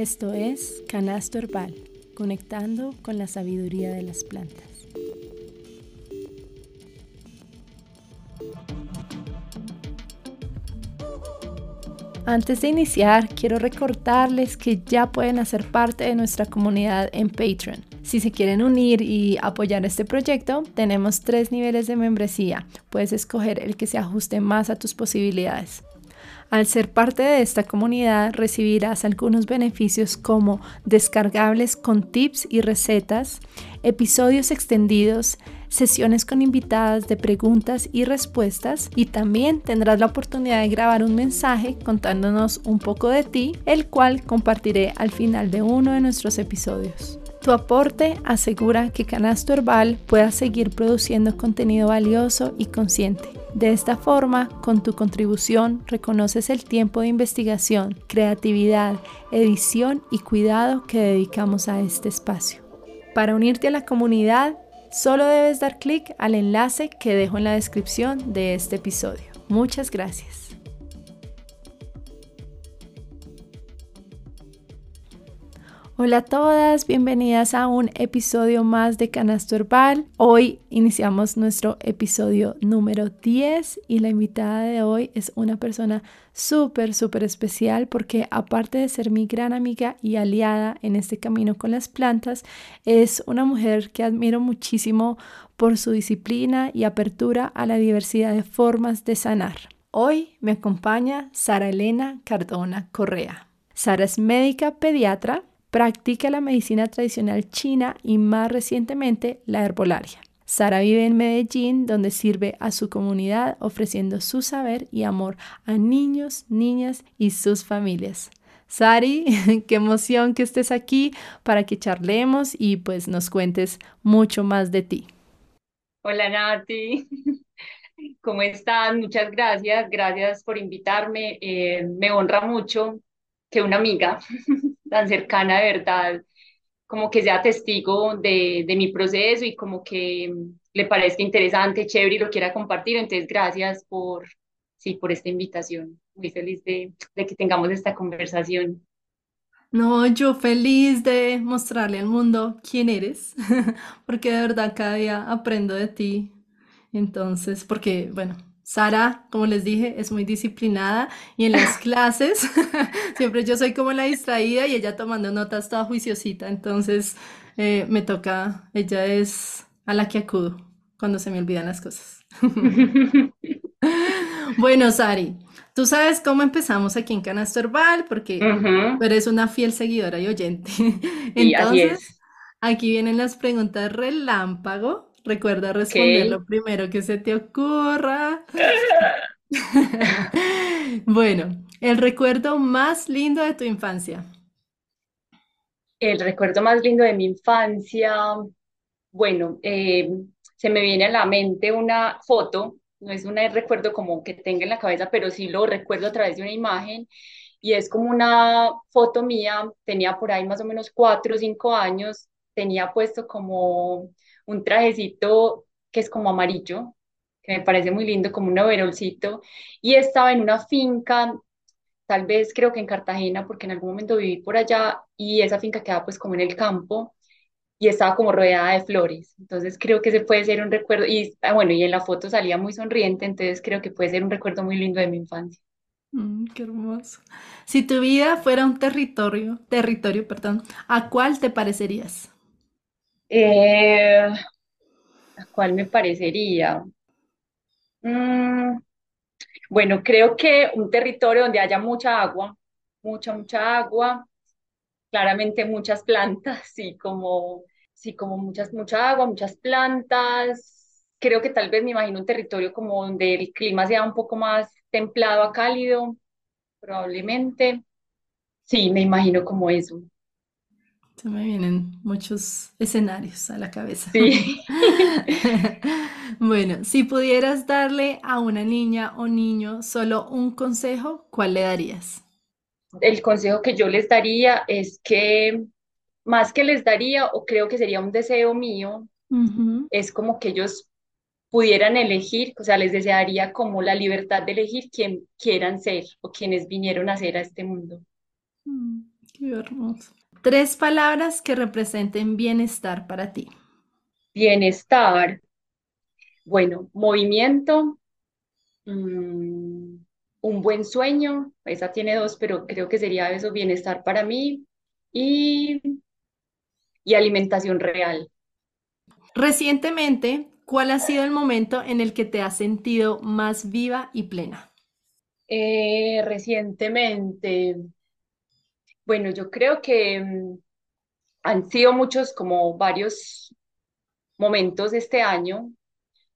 Esto es Canasto Herbal, conectando con la sabiduría de las plantas. Antes de iniciar, quiero recordarles que ya pueden hacer parte de nuestra comunidad en Patreon. Si se quieren unir y apoyar este proyecto, tenemos tres niveles de membresía. Puedes escoger el que se ajuste más a tus posibilidades. Al ser parte de esta comunidad recibirás algunos beneficios como descargables con tips y recetas, episodios extendidos, sesiones con invitadas de preguntas y respuestas y también tendrás la oportunidad de grabar un mensaje contándonos un poco de ti, el cual compartiré al final de uno de nuestros episodios. Tu aporte asegura que Canasto Herbal pueda seguir produciendo contenido valioso y consciente. De esta forma, con tu contribución reconoces el tiempo de investigación, creatividad, edición y cuidado que dedicamos a este espacio. Para unirte a la comunidad, Solo debes dar clic al enlace que dejo en la descripción de este episodio. Muchas gracias. Hola a todas, bienvenidas a un episodio más de Canasto Herbal. Hoy iniciamos nuestro episodio número 10 y la invitada de hoy es una persona súper, súper especial porque aparte de ser mi gran amiga y aliada en este camino con las plantas, es una mujer que admiro muchísimo por su disciplina y apertura a la diversidad de formas de sanar. Hoy me acompaña Sara Elena Cardona Correa. Sara es médica pediatra Practica la medicina tradicional china y más recientemente la herbolaria. Sara vive en Medellín, donde sirve a su comunidad ofreciendo su saber y amor a niños, niñas y sus familias. Sari, qué emoción que estés aquí para que charlemos y pues nos cuentes mucho más de ti. Hola Nati, ¿cómo estás? Muchas gracias, gracias por invitarme. Eh, me honra mucho que una amiga tan cercana de verdad, como que sea testigo de, de mi proceso y como que le parezca interesante, chévere y lo quiera compartir. Entonces, gracias por, sí, por esta invitación. Muy feliz de, de que tengamos esta conversación. No, yo feliz de mostrarle al mundo quién eres, porque de verdad cada día aprendo de ti. Entonces, porque, bueno, Sara, como les dije, es muy disciplinada y en las clases siempre yo soy como la distraída y ella tomando notas toda juiciosita. Entonces eh, me toca, ella es a la que acudo cuando se me olvidan las cosas. bueno, Sari, tú sabes cómo empezamos aquí en Canasto Herbal porque eres una fiel seguidora y oyente. Entonces, aquí vienen las preguntas relámpago. Recuerda responder lo primero que se te ocurra. Bueno, el recuerdo más lindo de tu infancia. El recuerdo más lindo de mi infancia, bueno, eh, se me viene a la mente una foto, no es un recuerdo como que tenga en la cabeza, pero sí lo recuerdo a través de una imagen y es como una foto mía, tenía por ahí más o menos cuatro o cinco años, tenía puesto como un trajecito que es como amarillo, que me parece muy lindo, como un overolcito, y estaba en una finca, tal vez creo que en Cartagena, porque en algún momento viví por allá, y esa finca quedaba pues como en el campo, y estaba como rodeada de flores. Entonces creo que ese puede ser un recuerdo, y ah, bueno, y en la foto salía muy sonriente, entonces creo que puede ser un recuerdo muy lindo de mi infancia. Mm, qué hermoso. Si tu vida fuera un territorio, territorio, perdón, ¿a cuál te parecerías? Eh, ¿a cuál me parecería? Mm, bueno, creo que un territorio donde haya mucha agua, mucha, mucha agua, claramente muchas plantas, sí, como, sí, como muchas, mucha agua, muchas plantas. Creo que tal vez me imagino un territorio como donde el clima sea un poco más templado a cálido, probablemente. Sí, me imagino como eso. Se me vienen muchos escenarios a la cabeza. Sí. Bueno, si pudieras darle a una niña o niño solo un consejo, ¿cuál le darías? El consejo que yo les daría es que más que les daría, o creo que sería un deseo mío, es como que ellos pudieran elegir, o sea, les desearía como la libertad de elegir quién quieran ser o quienes vinieron a ser a este mundo. Mm, Qué hermoso. Tres palabras que representen bienestar para ti. Bienestar. Bueno, movimiento, mm, un buen sueño, esa tiene dos, pero creo que sería eso, bienestar para mí y, y alimentación real. Recientemente, ¿cuál ha sido el momento en el que te has sentido más viva y plena? Eh, recientemente, bueno, yo creo que mm, han sido muchos, como varios momentos este año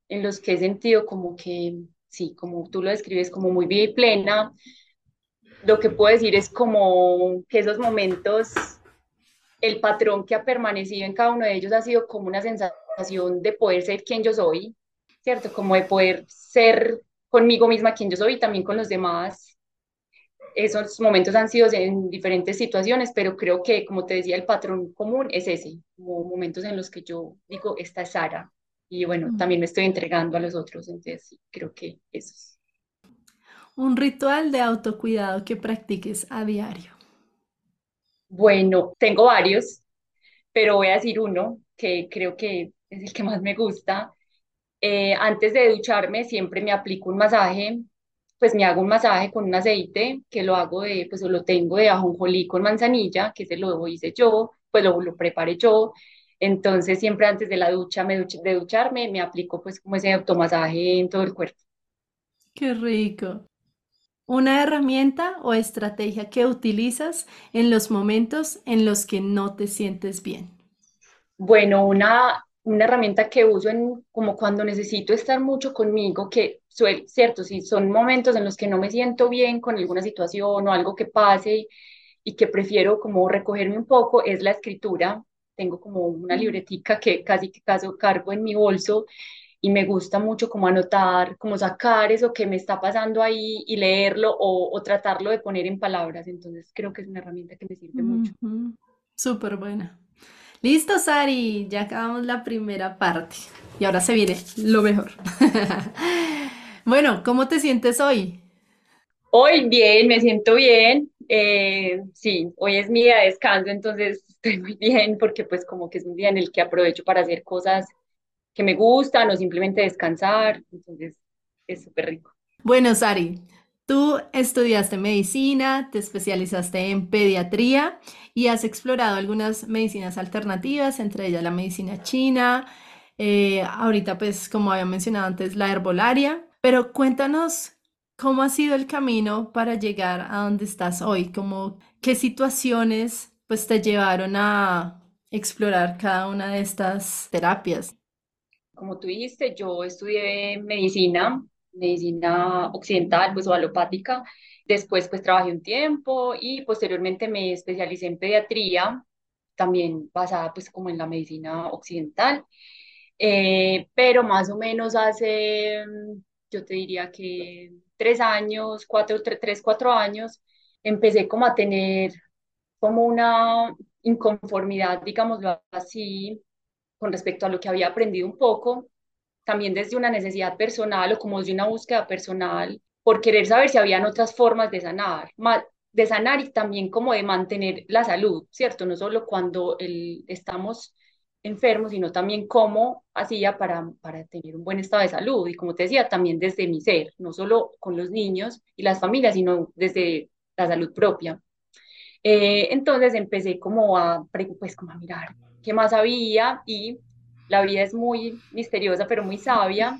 en los que he sentido como que, sí, como tú lo describes, como muy viva y plena. Lo que puedo decir es como que esos momentos, el patrón que ha permanecido en cada uno de ellos ha sido como una sensación de poder ser quien yo soy, ¿cierto? Como de poder ser conmigo misma quien yo soy y también con los demás. Esos momentos han sido en diferentes situaciones, pero creo que, como te decía, el patrón común es ese, como momentos en los que yo digo, esta es Sara, y bueno, Mm. también me estoy entregando a los otros, entonces sí, creo que eso es. Un ritual de autocuidado que practiques a diario. Bueno, tengo varios, pero voy a decir uno que creo que es el que más me gusta. Eh, antes de ducharme siempre me aplico un masaje, pues me hago un masaje con un aceite que lo hago de, pues lo tengo de ajonjolí con manzanilla, que se lo hice yo, pues lo, lo preparé yo. Entonces siempre antes de la ducha, me duch- de ducharme, me aplico pues como ese automasaje en todo el cuerpo. Qué rico. Una herramienta o estrategia que utilizas en los momentos en los que no te sientes bien. Bueno, una, una herramienta que uso en como cuando necesito estar mucho conmigo, que suele, cierto, si son momentos en los que no me siento bien con alguna situación o algo que pase y que prefiero como recogerme un poco, es la escritura. Tengo como una libretica que casi que caso cargo en mi bolso y me gusta mucho como anotar, como sacar eso que me está pasando ahí y leerlo o, o tratarlo de poner en palabras. Entonces creo que es una herramienta que me sirve mucho. Súper buena. Listo, Sari, ya acabamos la primera parte. Y ahora se viene lo mejor. Bueno, ¿cómo te sientes hoy? Hoy bien, me siento bien. Eh, sí, hoy es mi día de descanso, entonces estoy muy bien porque pues como que es un día en el que aprovecho para hacer cosas que me gustan o simplemente descansar. Entonces es súper rico. Bueno, Sari, tú estudiaste medicina, te especializaste en pediatría y has explorado algunas medicinas alternativas, entre ellas la medicina china, eh, ahorita pues como había mencionado antes, la herbolaria, pero cuéntanos cómo ha sido el camino para llegar a donde estás hoy, como qué situaciones pues te llevaron a explorar cada una de estas terapias. Como tú dijiste, yo estudié medicina, medicina occidental, pues o alopática. Después pues trabajé un tiempo y posteriormente me especialicé en pediatría, también basada pues como en la medicina occidental. Eh, pero más o menos hace, mm, yo te diría que tres años, cuatro, tre- tres, cuatro años, empecé como a tener como una inconformidad, digámoslo así, con respecto a lo que había aprendido un poco, también desde una necesidad personal o como desde una búsqueda personal, por querer saber si habían otras formas de sanar, de sanar y también como de mantener la salud, ¿cierto? No solo cuando el, estamos enfermos, sino también cómo hacía para, para tener un buen estado de salud. Y como te decía, también desde mi ser, no solo con los niños y las familias, sino desde la salud propia. Eh, entonces empecé como a, pues como a mirar qué más había y la vida es muy misteriosa, pero muy sabia.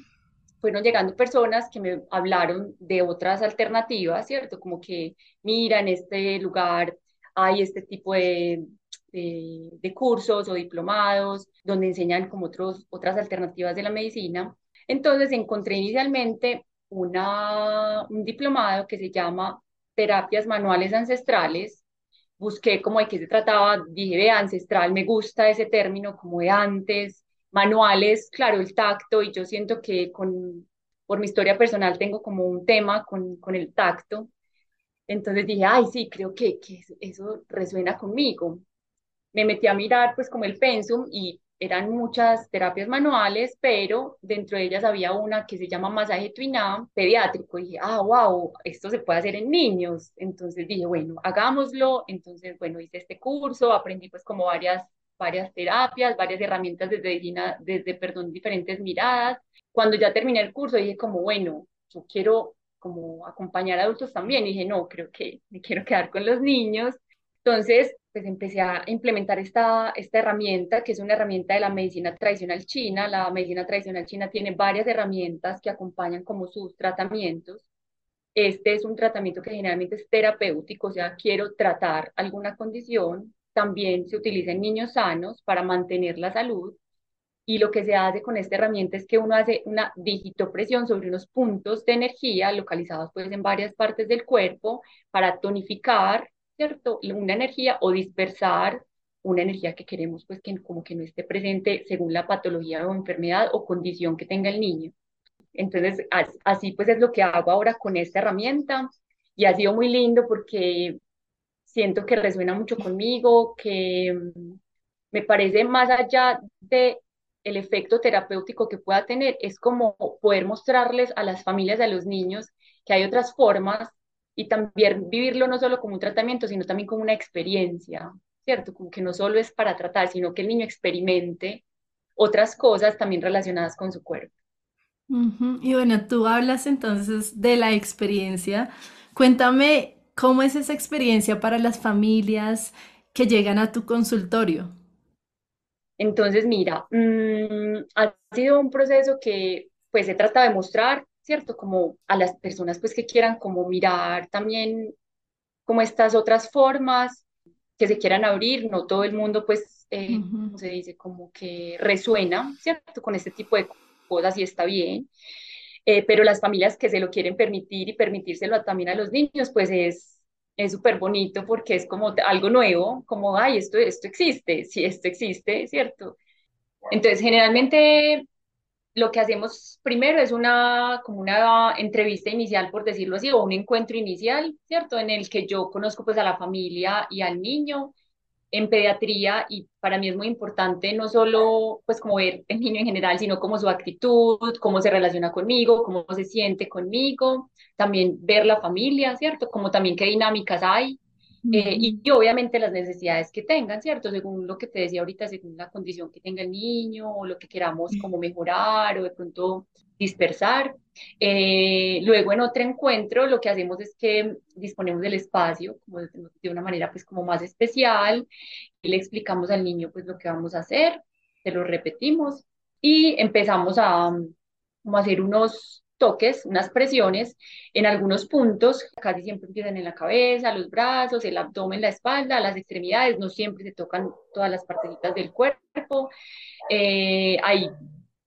Fueron llegando personas que me hablaron de otras alternativas, ¿cierto? Como que, mira, en este lugar hay este tipo de, de, cursos o diplomados donde enseñan como otros, otras alternativas de la medicina. Entonces encontré inicialmente una, un diplomado que se llama Terapias Manuales Ancestrales busqué como de qué se trataba, dije de ancestral, me gusta ese término como de antes, manuales, claro, el tacto, y yo siento que con, por mi historia personal tengo como un tema con, con el tacto, entonces dije, ay, sí, creo que, que eso resuena conmigo. Me metí a mirar pues como el pensum y eran muchas terapias manuales, pero dentro de ellas había una que se llama masaje tuiná pediátrico. Y dije, ah, wow, esto se puede hacer en niños. Entonces dije, bueno, hagámoslo. Entonces, bueno, hice este curso, aprendí pues como varias, varias terapias, varias herramientas desde, diferentes miradas. Cuando ya terminé el curso dije como, bueno, yo quiero como acompañar a adultos también. Y dije, no, creo que me quiero quedar con los niños. Entonces, pues empecé a implementar esta, esta herramienta, que es una herramienta de la medicina tradicional china. La medicina tradicional china tiene varias herramientas que acompañan como sus tratamientos. Este es un tratamiento que generalmente es terapéutico, o sea, quiero tratar alguna condición. También se utiliza en niños sanos para mantener la salud. Y lo que se hace con esta herramienta es que uno hace una digitopresión sobre unos puntos de energía localizados pues en varias partes del cuerpo para tonificar ¿cierto? Una energía o dispersar una energía que queremos pues que como que no esté presente según la patología o enfermedad o condición que tenga el niño. Entonces, así pues es lo que hago ahora con esta herramienta y ha sido muy lindo porque siento que resuena mucho conmigo, que mm, me parece más allá de el efecto terapéutico que pueda tener, es como poder mostrarles a las familias, a los niños, que hay otras formas y también vivirlo no solo como un tratamiento, sino también como una experiencia, ¿cierto? Como que no solo es para tratar, sino que el niño experimente otras cosas también relacionadas con su cuerpo. Y bueno, tú hablas entonces de la experiencia. Cuéntame cómo es esa experiencia para las familias que llegan a tu consultorio. Entonces, mira, mm, ha sido un proceso que pues se trata de mostrar ¿cierto? Como a las personas pues que quieran como mirar también como estas otras formas que se quieran abrir, no todo el mundo pues, eh, como se dice, como que resuena, ¿cierto? Con este tipo de cosas y está bien. Eh, pero las familias que se lo quieren permitir y permitírselo también a los niños, pues es es súper bonito porque es como algo nuevo, como, ay, esto, esto existe, sí, esto existe, ¿cierto? Entonces, generalmente lo que hacemos primero es una, como una entrevista inicial, por decirlo así, o un encuentro inicial, ¿cierto? En el que yo conozco pues a la familia y al niño en pediatría y para mí es muy importante no solo pues como ver el niño en general, sino como su actitud, cómo se relaciona conmigo, cómo se siente conmigo, también ver la familia, ¿cierto? Como también qué dinámicas hay eh, y, obviamente las necesidades que tengan, ¿cierto? Según lo que te decía ahorita, según la condición que tenga el niño o lo que queramos como mejorar o de pronto dispersar. Eh, luego en otro encuentro lo que hacemos es que disponemos del espacio de, una manera pues como más especial y le explicamos al niño pues lo que vamos a hacer, se lo repetimos y empezamos a, a hacer unos toques, unas presiones en algunos puntos, casi siempre empiezan en la cabeza, los brazos, el abdomen, la espalda, las extremidades, no siempre se tocan todas las partecitas del cuerpo. Eh, hay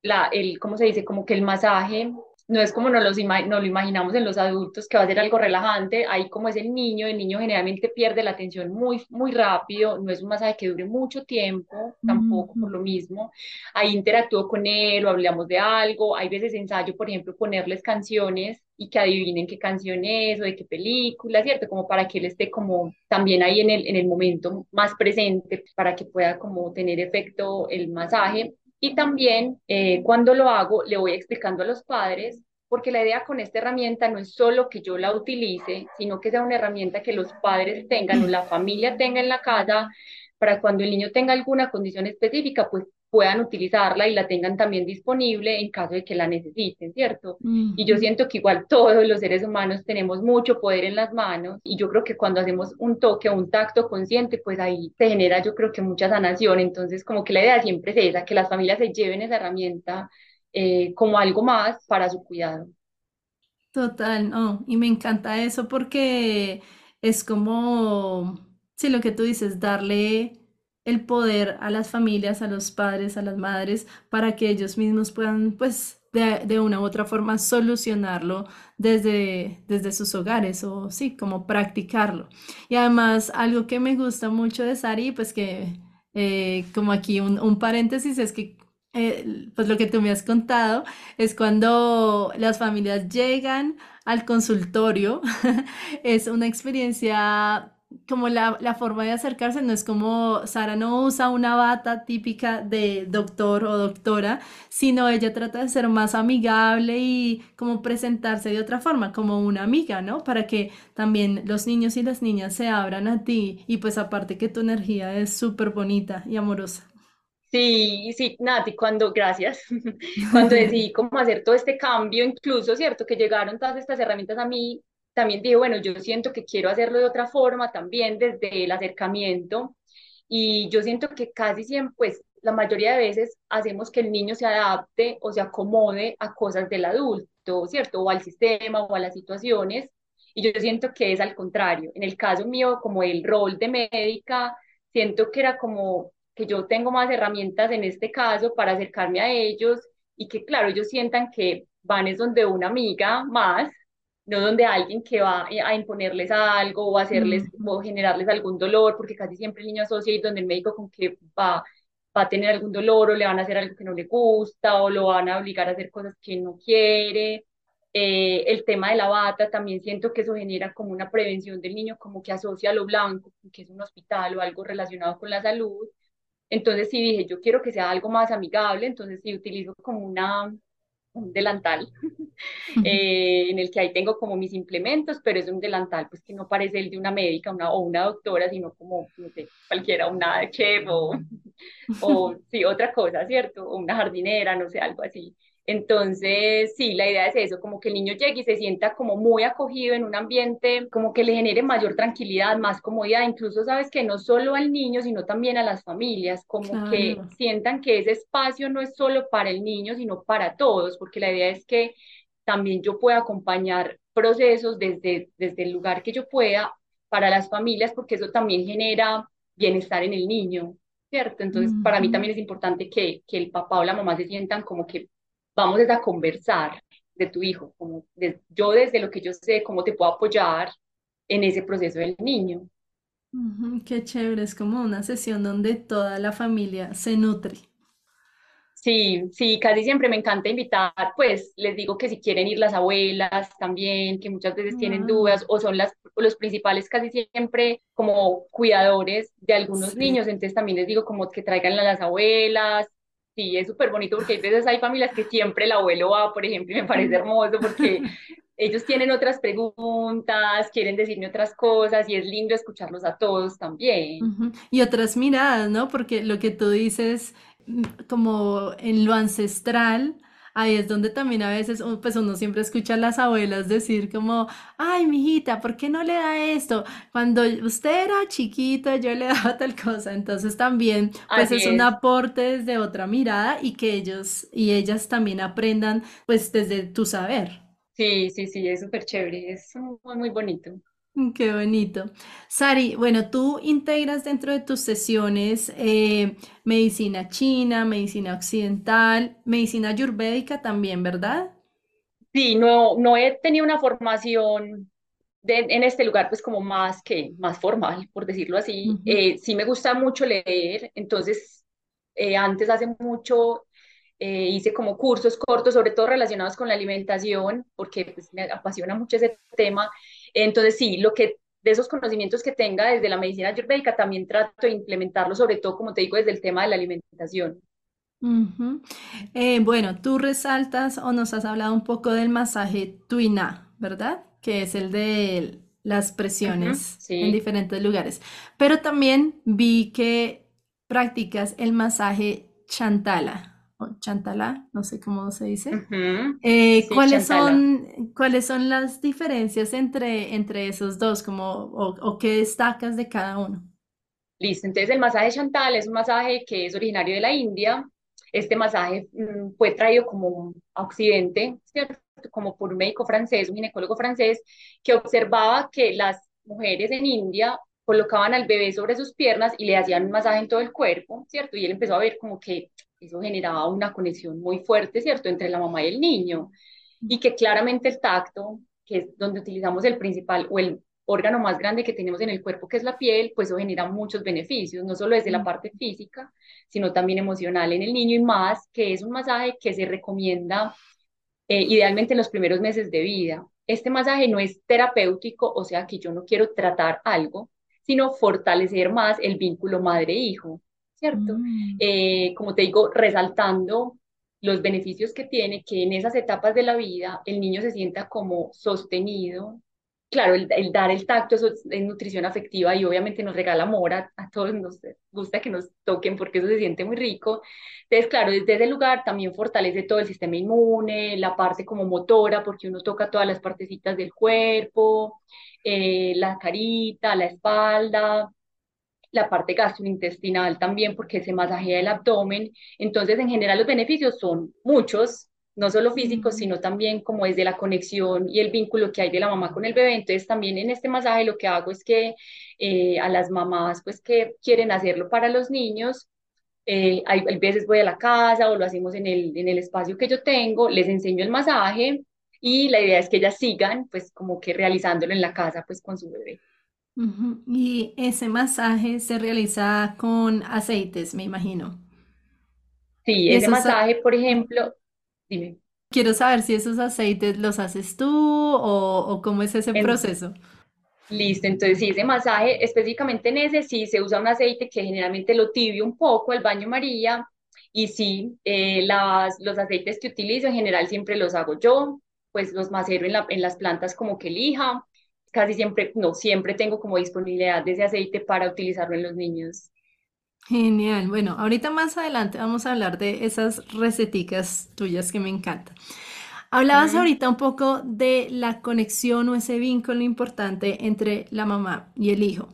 la, el, ¿cómo se dice? Como que el masaje no es como nos, los lo imaginamos en los adultos, que va a ser algo relajante, ahí como es el niño, el niño generalmente pierde la atención muy, muy rápido, no es un masaje que dure mucho tiempo, tampoco por lo mismo, ahí interactúo con él o hablamos de algo, hay veces ensayo, por ejemplo, ponerles canciones y que adivinen qué canción es o de qué película, ¿cierto? Como para que él esté como también ahí en el, en el momento más presente, para que pueda como tener efecto el masaje. Y también eh, cuando lo hago, le voy explicando a los padres, porque la idea con esta herramienta no es solo que yo la utilice, sino que sea una herramienta que los padres tengan o la familia tenga en la casa para cuando el niño tenga alguna condición específica, pues puedan utilizarla y la tengan también disponible en caso de que la necesiten, ¿cierto? Y yo siento que igual todos los seres humanos tenemos mucho poder en las manos y yo creo que cuando hacemos un toque o un tacto consciente, pues ahí se genera yo creo que mucha sanación, entonces como que la idea siempre es esa, que las familias se lleven esa herramienta eh, como algo más para su cuidado. Total, no, y me encanta eso porque es como, sí, lo que tú dices, darle el poder a las familias, a los padres, a las madres, para que ellos mismos puedan, pues, de, una u otra forma solucionarlo desde, desde sus hogares o sí, como practicarlo. Y además, algo que me gusta mucho de Sari, pues que, eh, como aquí un, un paréntesis, es que eh, pues lo que tú me has contado es cuando las familias llegan al consultorio, es una experiencia como la, la forma de acercarse no es como Sara no usa una bata típica de doctor o doctora, sino ella trata de ser más amigable y como presentarse de otra forma, como una amiga, ¿no? Para que también los niños y las niñas se abran a ti y pues aparte que tu energía es súper bonita y amorosa. Sí, sí, Nati, cuando, gracias, cuando decidí cómo hacer todo este cambio, incluso, ¿cierto? Que llegaron todas estas herramientas a mí, también dije, bueno, yo siento que quiero hacerlo de otra forma también desde el acercamiento y yo siento que casi siempre, pues la mayoría de veces hacemos que el niño se adapte o se acomode a cosas del adulto, ¿cierto? O al sistema o a las situaciones. Y yo siento que es al contrario. En el caso mío, como el rol de médica, siento que era como que yo tengo más herramientas en este caso para acercarme a ellos y que, claro, ellos sientan que van es donde una amiga más, no donde alguien que va a imponerles algo o hacerles Mm, o generarles algún dolor, porque casi siempre el niño asocia y donde el médico con que va, va a tener algún dolor o le van a hacer algo que no le gusta o lo van a obligar a hacer cosas que no quiere. Eh, el tema de la bata, también siento que eso genera como una prevención del niño, como que asocia lo blanco, que es un hospital o algo relacionado con la salud entonces sí dije, yo quiero que sea algo más amigable, entonces sí utilizo como una, un delantal eh, en el que ahí tengo como mis implementos, pero es un delantal pues que no parece el de una médica una, o una doctora, sino como, no sé, cualquiera, una chef o, o sí, otra cosa, ¿cierto? O una jardinera, no sé, algo así. Entonces, sí, la idea es eso, como que el niño llegue y se sienta como muy acogido en un ambiente, como que le genere mayor tranquilidad, más comodidad, incluso sabes que no solo al niño, sino también a las familias, como que Claro. sientan que ese espacio no es solo para el niño, sino para todos, porque la idea es que también yo pueda acompañar procesos desde, desde el lugar que yo pueda para las familias, porque eso también genera bienestar en el niño. ¿cierto? Entonces, para mí también es importante que, que el papá o la mamá se sientan como que vamos a conversar de tu hijo, como de- yo desde lo que yo sé, cómo te puedo apoyar en ese proceso del niño. Ujú, qué chévere, es como una sesión donde toda la familia se nutre. Sí, sí, casi siempre me encanta invitar, pues les digo que si quieren ir las abuelas también, que muchas veces tienen Ah, dudas o son las, los principales casi siempre como cuidadores de algunos sí. niños, entonces también les digo como que traigan a las abuelas. Sí, es súper bonito porque hay veces hay familias que siempre el abuelo va, por ejemplo, y me parece hermoso porque ellos tienen otras preguntas, quieren decirme otras cosas y es lindo escucharlos a todos también. Y otras miradas, ¿no? Porque lo que tú dices, mm, como en lo ancestral, ahí es donde también a veces, pues uno siempre escucha a las abuelas decir como, ay, mijita, ¿por qué no le da esto? Cuando usted era chiquito, yo le daba tal cosa. Entonces también, pues Así es un es. aporte desde otra mirada y que ellos y ellas también aprendan, pues desde tu saber. Sí, sí, sí, es súper chévere, es muy, muy bonito. Qué bonito. Sari, bueno, tú integras dentro de tus sesiones eh, medicina china, medicina occidental, medicina ayurvédica también, ¿verdad? Sí, no, no he tenido una formación de- en este lugar, pues como más que más formal, por decirlo así. Eh, sí me gusta mucho leer, entonces eh, antes hace mucho eh, hice como cursos cortos, sobre todo relacionados con la alimentación, porque pues, me apasiona mucho ese tema. Entonces sí, lo que de esos conocimientos que tenga desde la medicina ayurvédica también trato de implementarlo, sobre todo, como te digo, desde el tema de la alimentación. Eh, bueno, tú resaltas o nos has hablado un poco del masaje Tuina, ¿verdad? Que es el de las presiones en sí, diferentes lugares. Pero también vi que practicas el masaje Chantala o Chantala, no sé cómo se dice. ujú, Eh, sí, ¿cuáles son, cuáles son las diferencias entre, entre esos dos, como, o, o qué destacas de cada uno? Listo, entonces el masaje Chantal es un masaje que es originario de la India. Este masaje mm, fue traído como a Occidente, ¿cierto? Como por un médico francés, un ginecólogo francés, que observaba que las mujeres en India colocaban al bebé sobre sus piernas y le hacían un masaje en todo el cuerpo, ¿cierto? Y él empezó a ver como que eso generaba una conexión muy fuerte, ¿cierto?, entre la mamá y el niño y que claramente el tacto, que es donde utilizamos el principal o el órgano más grande que tenemos en el cuerpo, que es la piel, pues eso genera muchos beneficios, no solo desde la parte física, sino también emocional en el niño y más, que es un masaje que se recomienda eh, idealmente en los primeros meses de vida. Este masaje no es terapéutico, o sea que yo no quiero tratar algo, sino fortalecer más el vínculo madre-hijo, ¿cierto? Mm. Eh, como te digo, resaltando los beneficios que tiene que en esas etapas de la vida el niño se sienta como sostenido, claro, el, dar el tacto eso es, nutrición afectiva y obviamente nos regala amor, a, todos nos gusta que nos toquen porque eso se siente muy rico. Entonces, claro, desde ese lugar también fortalece todo el sistema inmune, la parte como motora, porque uno toca todas las partecitas del cuerpo, eh, la carita, la espalda, la parte gastrointestinal también, porque se masajea el abdomen. Entonces, en general, los beneficios son muchos, no solo físicos, sino también como es de la conexión y el vínculo que hay de la mamá con el bebé. Entonces también en este masaje lo que hago es que eh, a las mamás pues que quieren hacerlo para los niños, eh, hay, veces voy a la casa o lo hacemos en el, en el espacio que yo tengo, les enseño el masaje y la idea es que ellas sigan pues como que realizándolo en la casa pues con su bebé. Y ese masaje se realiza con aceites, me imagino. Sí, ese masaje, por ejemplo, Dime. Quiero saber si esos aceites los haces tú o, cómo es ese proceso. Listo, entonces sí, ese masaje, específicamente en ese, sí se usa un aceite que generalmente lo tibio un poco, el baño María, y sí, eh, las, los aceites que utilizo en general siempre los hago yo, pues los macero en, la, en las plantas como que elija, casi siempre, no, siempre tengo como disponibilidad de ese aceite para utilizarlo en los niños. Genial. Bueno, ahorita más adelante vamos a hablar de esas receticas tuyas que me encantan. Hablabas ahorita un poco de la conexión o ese vínculo importante entre la mamá y el hijo.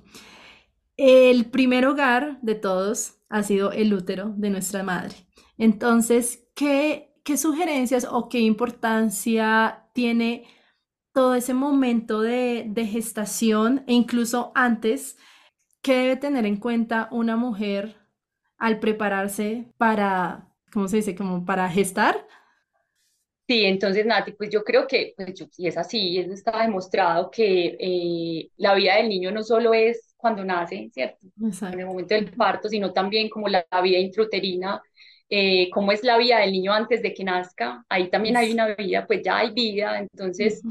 El primer hogar de todos ha sido el útero de nuestra madre. Entonces, ¿qué, qué sugerencias o qué importancia tiene todo ese momento de, de gestación e incluso antes? ¿Qué debe tener en cuenta una mujer al prepararse para, ¿cómo se dice? Como para gestar. Sí, entonces Nati, pues yo creo que, pues y es así, eso está demostrado que eh, la vida del niño no solo es cuando nace, ¿cierto? En el momento del parto, sino también como la, vida intrauterina, eh, cómo es la vida del niño antes de que nazca, ahí también hay una vida, pues ya hay vida, entonces,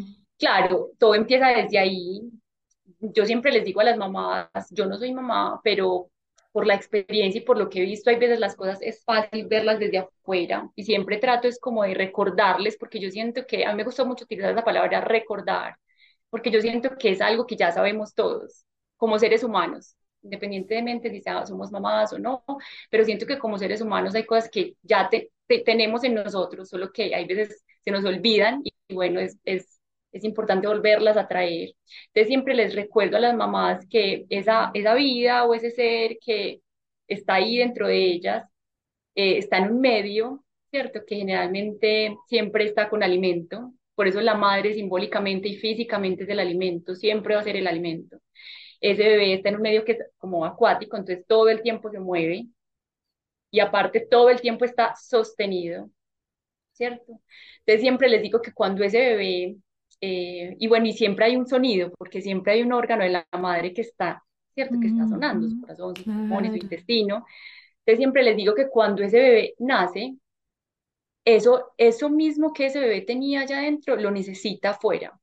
claro, todo empieza desde ahí, yo siempre les digo a las mamás, yo no soy mamá, pero por la experiencia y por lo que he visto, hay veces las cosas es fácil verlas desde afuera y siempre trato es como de recordarles, porque yo siento que a mí me gusta mucho utilizar la palabra recordar, porque yo siento que es algo que ya sabemos todos como seres humanos, independientemente si somos mamás o no, pero siento que como seres humanos hay cosas que ya tenemos en nosotros, solo que hay veces se nos olvidan y, bueno, es es importante volverlas a traer. Entonces siempre les recuerdo a las mamás que esa, esa vida o ese ser que está ahí dentro de ellas eh, está en un medio, ¿cierto? Que generalmente siempre está con alimento. Por eso la madre simbólicamente y físicamente es el alimento, siempre va a ser el alimento. Ese bebé está en un medio que es como acuático, entonces todo el tiempo se mueve y aparte todo el tiempo está sostenido, ¿cierto? Entonces siempre les digo que cuando ese bebé eh, y bueno, y siempre hay un sonido, porque siempre hay un órgano de la madre que está, ¿cierto? Que está sonando, su corazón, sus pulmones, su intestino. Entonces siempre les digo que cuando ese bebé nace, eso, eso mismo que ese bebé tenía allá adentro, lo necesita afuera.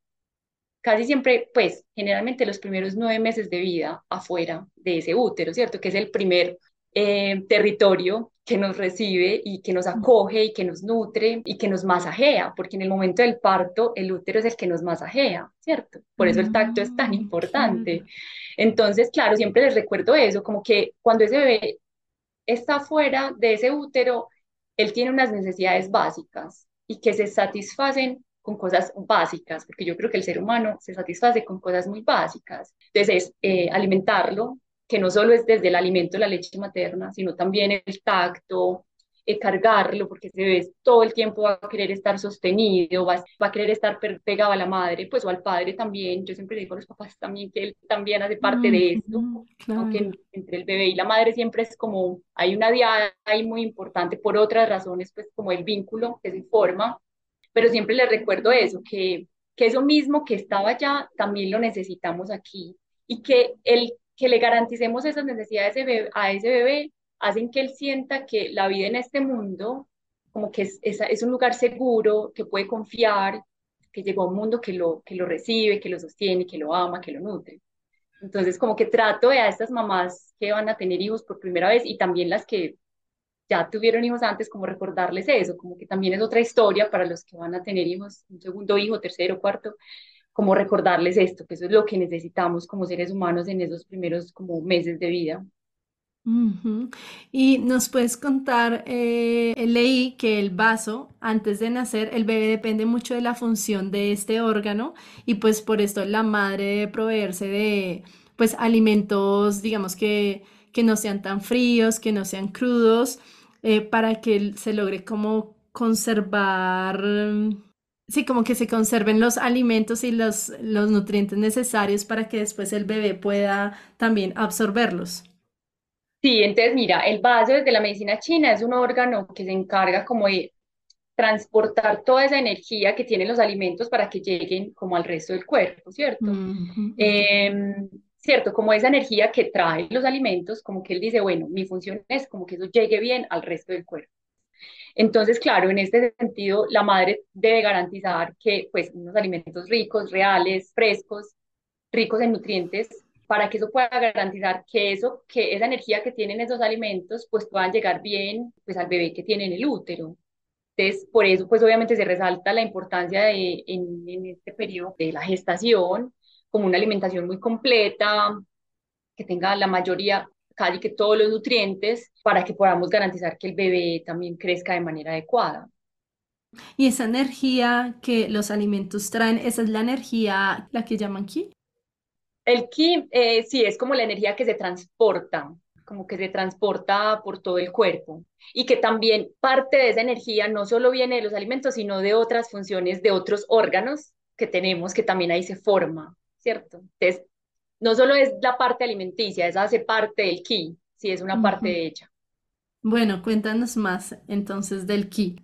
Casi siempre, pues, generalmente los primeros nueve meses de vida afuera de ese útero, ¿cierto? Que es el primer eh, territorio que nos recibe y que nos acoge y que nos nutre y que nos masajea, porque en el momento del parto el útero es el que nos masajea, ¿cierto? Por eso el tacto es tan mm, importante. Entonces, claro, siempre les recuerdo eso, como que cuando ese bebé está fuera de ese útero, él tiene unas necesidades básicas y que se satisfacen con cosas básicas, porque yo creo que el ser humano se satisface con cosas muy básicas. Entonces, es eh, alimentarlo, que no solo es desde el alimento, la leche materna, sino también el tacto, el cargarlo, porque se ve todo el tiempo va a querer estar sostenido, va, a querer estar pegado a la madre, pues o al padre también. Yo siempre digo a los papás también que él también hace parte de esto, aunque entre el bebé y la madre siempre es como, hay una diada ahí muy importante por otras razones, pues como el vínculo que se forma, pero siempre les recuerdo eso, que, que eso mismo que estaba allá, también lo necesitamos aquí. Y que el que le garanticemos esas necesidades a ese bebé hacen que él sienta que la vida en este mundo como que es, es, un lugar seguro, que puede confiar, que llegó a un mundo que lo, que lo recibe, que lo sostiene, que lo ama, que lo nutre. Entonces, como que trato de a estas mamás que van a tener hijos por primera vez y también las que ya tuvieron hijos antes, como recordarles eso, como que también es otra historia para los que van a tener hijos, un segundo hijo, tercero, cuarto, como recordarles esto, que eso es lo que necesitamos como seres humanos en esos primeros como meses de vida. Y nos puedes contar, eh, leí que el vaso, antes de nacer, el bebé depende mucho de la función de este órgano y pues por esto la madre debe proveerse de pues alimentos, digamos que, que no sean tan fríos, que no sean crudos, eh, para que se logre como conservar, sí, como que se conserven los alimentos y los, los nutrientes necesarios para que después el bebé pueda también absorberlos. Sí, entonces mira, el vaso desde la medicina china es un órgano que se encarga como de transportar toda esa energía que tienen los alimentos para que lleguen como al resto del cuerpo, ¿cierto? Em, ¿Cierto? Como esa energía que trae los alimentos, como que él dice, bueno, mi función es como que eso llegue bien al resto del cuerpo. Entonces, claro, en este sentido, la madre debe garantizar que, pues, unos alimentos ricos, reales, frescos, ricos en nutrientes, para que eso pueda garantizar que eso, que esa energía que tienen esos alimentos, pues puedan llegar bien, pues al bebé que tiene en el útero. Entonces, por eso, pues obviamente se resalta la importancia de, en, en este periodo de la gestación, como una alimentación muy completa, que tenga la mayoría, casi que todos los nutrientes, para que podamos garantizar que el bebé también crezca de manera adecuada. Y esa energía que los alimentos traen, esa es la energía, la que llaman ki. El ki, eh, sí, es como la energía que se transporta, como que se transporta por todo el cuerpo y que también parte de esa energía no solo viene de los alimentos, sino de otras funciones de otros órganos que tenemos que también ahí se forma, ¿cierto? Entonces, no solo es la parte alimenticia, esa hace parte del ki, sí es una parte de ella. Bueno, cuéntanos más entonces del ki.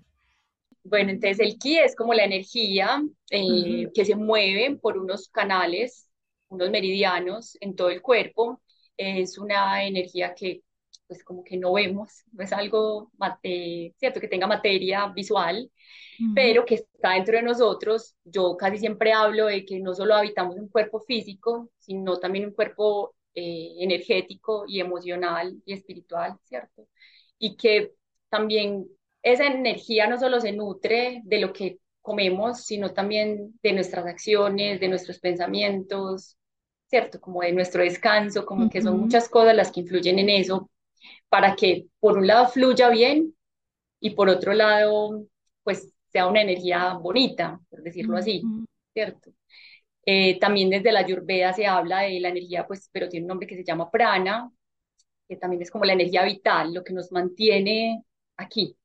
Bueno, entonces el ki es como la energía eh, que se mueve por unos canales unos meridianos en todo el cuerpo. Es una energía que pues como que no vemos, no es algo cierto que tenga materia visual, pero que está dentro de nosotros. Yo casi siempre hablo de que no solo habitamos un cuerpo físico, sino también un cuerpo eh, energético y emocional y espiritual, ¿cierto? Y que también esa energía no solo se nutre de lo que comemos, sino también de nuestras acciones, de nuestros pensamientos, ¿cierto? Como de nuestro descanso, como que son muchas cosas las que influyen en eso, para que por un lado fluya bien y por otro lado, pues sea una energía bonita, por decirlo así, ¿cierto? Eh, también desde la Ayurveda se habla de la energía, pues, pero tiene un nombre que se llama prana, que también es como la energía vital, lo que nos mantiene aquí.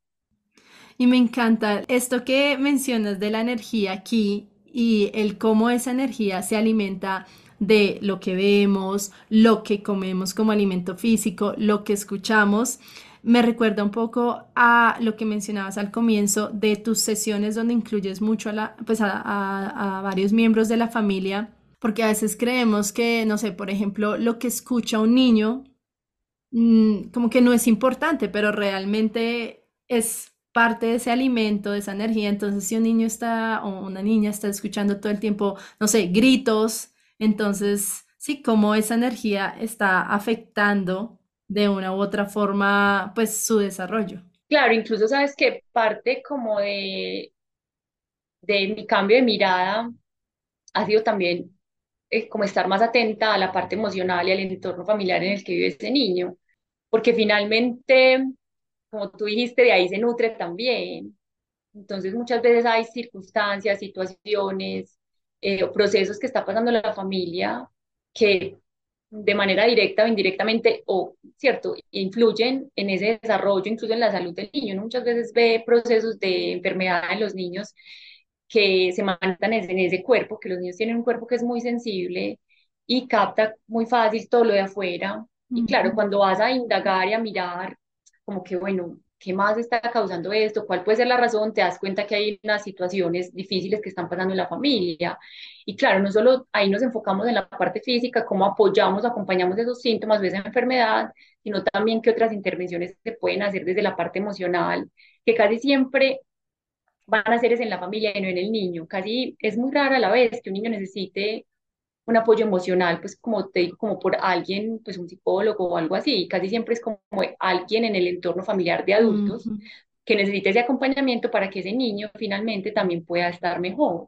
Y me encanta esto que mencionas de la energía aquí y el cómo esa energía se alimenta de lo que vemos, lo que comemos como alimento físico, lo que escuchamos. Me recuerda un poco a lo que mencionabas al comienzo de tus sesiones donde incluyes mucho a, la, pues a, varios miembros de la familia, porque a veces creemos que, no sé, por ejemplo, lo que escucha un niño mm, como que no es importante, pero realmente es parte de ese alimento, de esa energía. Entonces, si un niño está o una niña está escuchando todo el tiempo, no sé, gritos, entonces, sí, cómo esa energía está afectando de una u otra forma, pues, su desarrollo. Claro, incluso sabes que parte como de, de mi cambio de mirada ha sido también eh, como estar más atenta a la parte emocional y al entorno familiar en el que vive este niño, porque finalmente, como tú dijiste, de ahí se nutre también. Entonces muchas veces hay circunstancias, situaciones eh, procesos que está pasando la familia que de manera directa o indirectamente, o cierto, influyen en ese desarrollo, incluso en la salud del niño. Muchas veces ve procesos de enfermedad en los niños que se mandan en ese cuerpo, que los niños tienen un cuerpo que es muy sensible y capta muy fácil todo lo de afuera. Y claro, cuando vas a indagar y a mirar, como que, bueno, ¿qué más está causando esto? ¿Cuál puede ser la razón? Te das cuenta que hay unas situaciones difíciles que están pasando en la familia. Y claro, no solo ahí nos enfocamos en la parte física, cómo apoyamos, acompañamos esos síntomas de esa enfermedad, sino también qué otras intervenciones se pueden hacer desde la parte emocional, que casi siempre van a ser en la familia y no en el niño. Casi es muy rara a la vez que un niño necesite un apoyo emocional, pues como te digo, como por alguien, pues un psicólogo o algo así, casi siempre es como alguien en el entorno familiar de adultos que necesita ese acompañamiento para que ese niño finalmente también pueda estar mejor.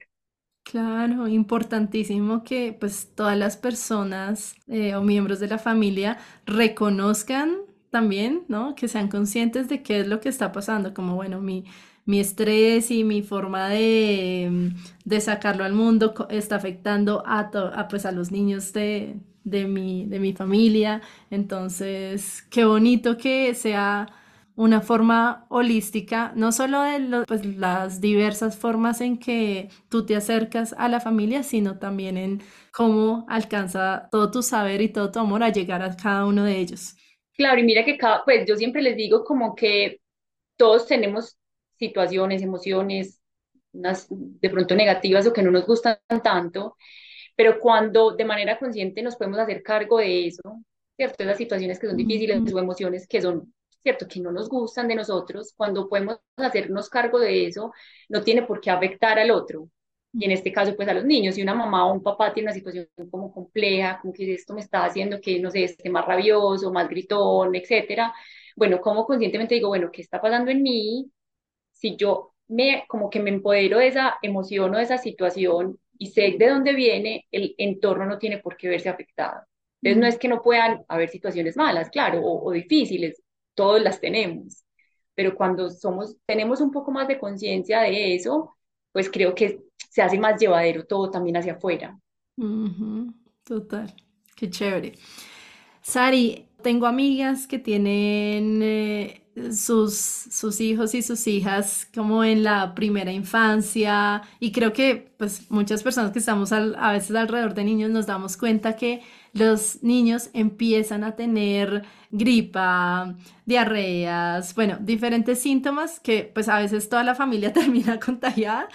Claro, importantísimo que pues todas las personas eh, o miembros de la familia reconozcan también, ¿no? Que sean conscientes de qué es lo que está pasando, como bueno, mi, mi estrés y mi forma de, de sacarlo al mundo está afectando a, a, pues, a los niños de, de, mi, de mi familia. Entonces, qué bonito que sea una forma holística, no solo de pues, las diversas formas en que tú te acercas a la familia, sino también en cómo alcanza todo tu saber y todo tu amor a llegar a cada uno de ellos. Claro, y mira que cada, pues yo siempre les digo como que todos tenemos situaciones, emociones, unas de pronto negativas o que no nos gustan tanto, pero cuando de manera consciente nos podemos hacer cargo de eso, ¿cierto? Esas situaciones que son difíciles o emociones que son ¿cierto? Que no nos gustan de nosotros, cuando podemos hacernos cargo de eso, no tiene por qué afectar al otro. Y en este caso, pues a los niños, si una mamá o un papá tiene una situación como compleja, como que esto me está haciendo que, no sé, esté más rabioso, más gritón, etcétera, bueno, como conscientemente digo, bueno, ¿qué está pasando en mí? Si yo me, como que me empodero de esa emoción o de esa situación y sé de dónde viene, el entorno no tiene por qué verse afectado. Entonces, no es que no puedan haber situaciones malas, claro, o, o difíciles, todos las tenemos, pero cuando somos, tenemos un poco más de conciencia de eso, pues creo que se hace más llevadero todo también hacia afuera. Total, qué chévere. Sari, tengo amigas que tienen eh, sus, hijos y sus hijas como en la primera infancia. Y creo que pues muchas personas que estamos a veces alrededor de niños nos damos cuenta que los niños empiezan a tener gripa, diarreas, bueno, diferentes síntomas que pues a veces toda la familia termina contagiada,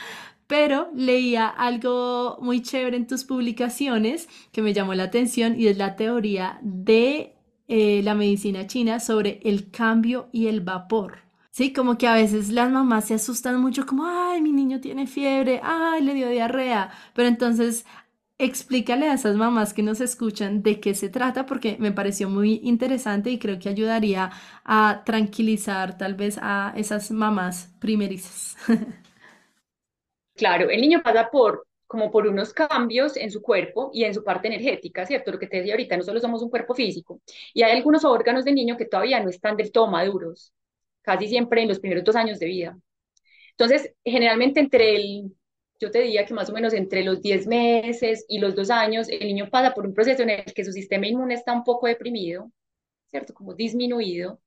pero leía algo muy chévere en tus publicaciones que me llamó la atención y es la teoría de eh, la medicina china sobre el cambio y el vapor. Sí, como que a veces las mamás se asustan mucho como, ay, mi niño tiene fiebre, ay, le dio diarrea, pero entonces explícale a esas mamás que nos escuchan de qué se trata porque me pareció muy interesante y creo que ayudaría a tranquilizar tal vez a esas mamás primerizas. Claro, el niño pasa por como por unos cambios en su cuerpo y en su parte energética, ¿cierto? Lo que te decía ahorita, no solo somos un cuerpo físico. Y hay algunos órganos del niño que todavía no están del todo maduros, casi siempre en los primeros dos años de vida. Entonces, generalmente entre el yo te diría que más o menos entre los 10 meses y los 2 años, el niño pasa por un proceso en el que su sistema inmune está un poco deprimido, ¿cierto? Como disminuido.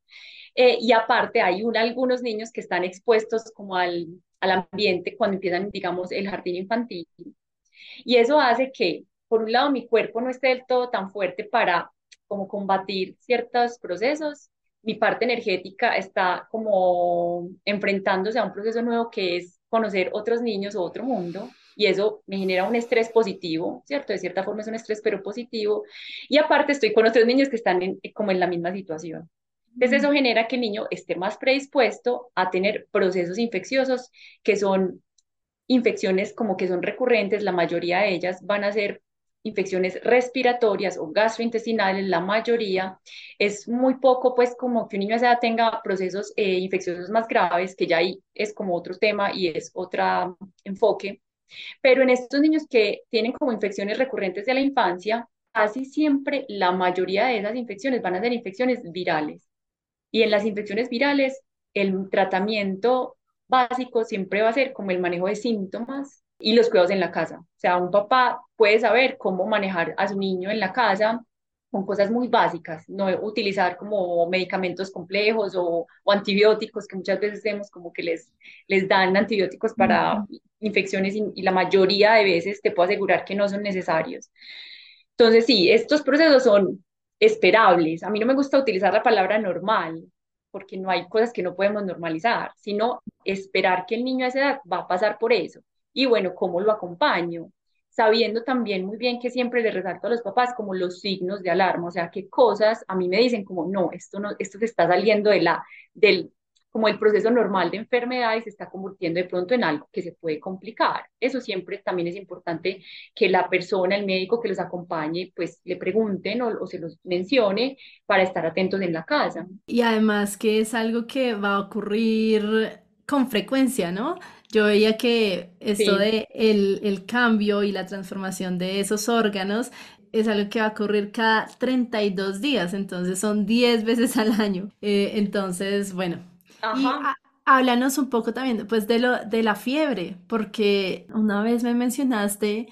Eh, y aparte hay un, algunos niños que están expuestos como al, al ambiente cuando empiezan, digamos, el jardín infantil. Y eso hace que, por un lado, mi cuerpo no esté del todo tan fuerte para como combatir ciertos procesos. Mi parte energética está como enfrentándose a un proceso nuevo que es conocer otros niños o otro mundo y eso me genera un estrés positivo, ¿cierto? De cierta forma es un estrés, pero positivo. Y aparte estoy con otros niños que están en, como en la misma situación. Entonces eso genera que el niño esté más predispuesto a tener procesos infecciosos que son infecciones como que son recurrentes, la mayoría de ellas van a ser infecciones respiratorias o gastrointestinales, la mayoría, es muy poco, pues como que un niño tenga procesos eh, infecciosos más graves, que ya ahí es como otro tema y es otro enfoque. Pero en estos niños que tienen como infecciones recurrentes de la infancia, casi siempre la mayoría de esas infecciones van a ser infecciones virales. Y en las infecciones virales, el tratamiento básico siempre va a ser como el manejo de síntomas y los cuidados en la casa. O sea, un papá puede saber cómo manejar a su niño en la casa con cosas muy básicas, no utilizar como medicamentos complejos o, antibióticos, que muchas veces vemos como que les, les dan antibióticos para infecciones y, y, la mayoría de veces te puedo asegurar que no son necesarios. Entonces, sí, estos procesos son esperables. A mí no me gusta utilizar la palabra normal, porque no hay cosas que no podemos normalizar, sino esperar que el niño a esa edad va a pasar por eso. Y bueno, ¿cómo lo acompaño? Sabiendo también muy bien que siempre le resalto a los papás como los signos de alarma, o sea, qué cosas a mí me dicen como, no, esto no, esto se está saliendo de la, del, como el proceso normal de enfermedad y se está convirtiendo de pronto en algo que se puede complicar. Eso siempre también es importante que la persona, el médico que los acompañe, pues le pregunten o, o se los mencione para estar atentos en la casa. Y además que es algo que va a ocurrir con frecuencia, ¿no? Yo veía que esto Sí, de el, el cambio y la transformación de esos órganos es algo que va a ocurrir cada 32 días, entonces son 10 veces al año. Eh, entonces, bueno, y a- háblanos un poco también pues de lo de la fiebre, porque una vez me mencionaste,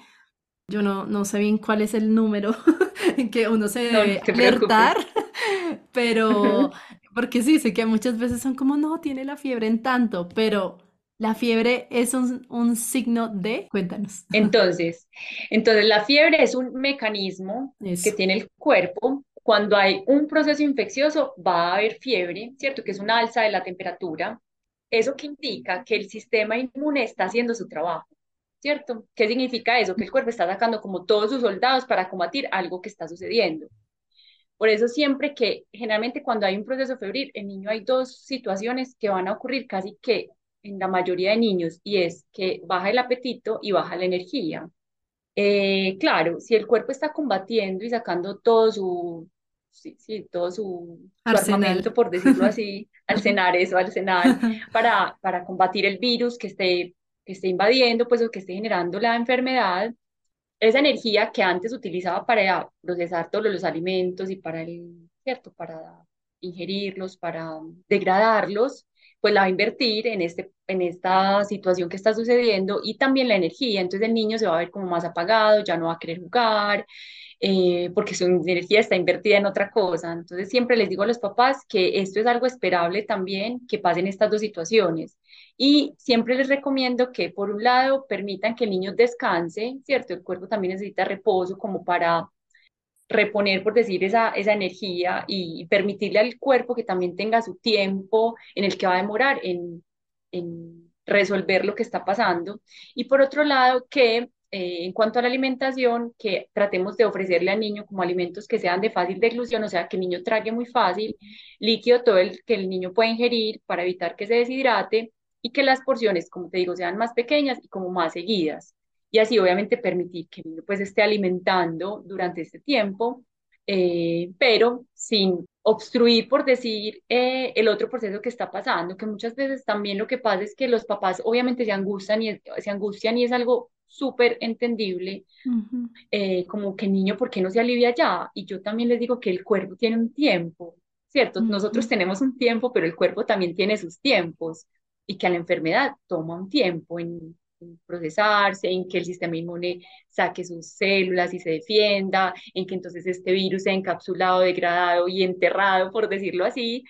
yo no, no sé bien cuál es el número en que uno se No, debe alertar, preocupes. pero porque sí, sé que muchas veces son como, no, tiene la fiebre en tanto, pero la fiebre es un, un signo de, cuéntanos. Entonces, entonces la fiebre es un mecanismo que tiene el cuerpo. Cuando hay un proceso infeccioso, va a haber fiebre, ¿cierto? Que es una alza de la temperatura. Eso que indica que el sistema inmune está haciendo su trabajo, ¿cierto? ¿Qué significa eso? Que el cuerpo está sacando como todos sus soldados para combatir algo que está sucediendo. Por eso siempre que, generalmente cuando hay un proceso febril, en niño hay dos situaciones que van a ocurrir casi que en la mayoría de niños, y es que baja el apetito y baja la energía. Eh, claro, si el cuerpo está combatiendo y sacando todo su, sí, sí, todo su, su armamento, por decirlo así, al cenar eso, al cenar, para, para combatir el virus que esté, que esté invadiendo, pues, o que esté generando la enfermedad, esa energía que antes utilizaba para procesar todos los alimentos y para el, ¿cierto? Para ingerirlos, para degradarlos, pues la va a invertir en este, en esta situación que está sucediendo y también la energía. Entonces el niño se va a ver como más apagado, ya no va a querer jugar, eh, porque su energía está invertida en otra cosa. Entonces siempre les digo a los papás que esto es algo esperable también, que pasen estas dos situaciones. Y siempre les recomiendo que, por un lado, permitan que el niño descanse, ¿cierto? El cuerpo también necesita reposo como para reponer, por decir, esa, esa energía y permitirle al cuerpo que también tenga su tiempo en el que va a demorar en, en resolver lo que está pasando. Y por otro lado, que eh, en cuanto a la alimentación, que tratemos de ofrecerle al niño como alimentos que sean de fácil deglución, o sea, que el niño trague muy fácil, líquido todo el que el niño pueda ingerir para evitar que se deshidrate y que las porciones, como te digo, sean más pequeñas y como más seguidas. Y así obviamente permitir que el niño pues esté alimentando durante este tiempo, eh, pero sin obstruir, por decir, eh, el otro proceso que está pasando, que muchas veces también lo que pasa es que los papás obviamente se angustian y, se angustian y es algo súper entendible, eh, como que niño, ¿por qué no se alivia ya? Y yo también les digo que el cuerpo tiene un tiempo, ¿cierto? Nosotros tenemos un tiempo, pero el cuerpo también tiene sus tiempos y que a la enfermedad toma un tiempo en, en procesarse, en que el sistema inmune saque sus células y se defienda, en que entonces este virus sea encapsulado, degradado y enterrado, por decirlo así,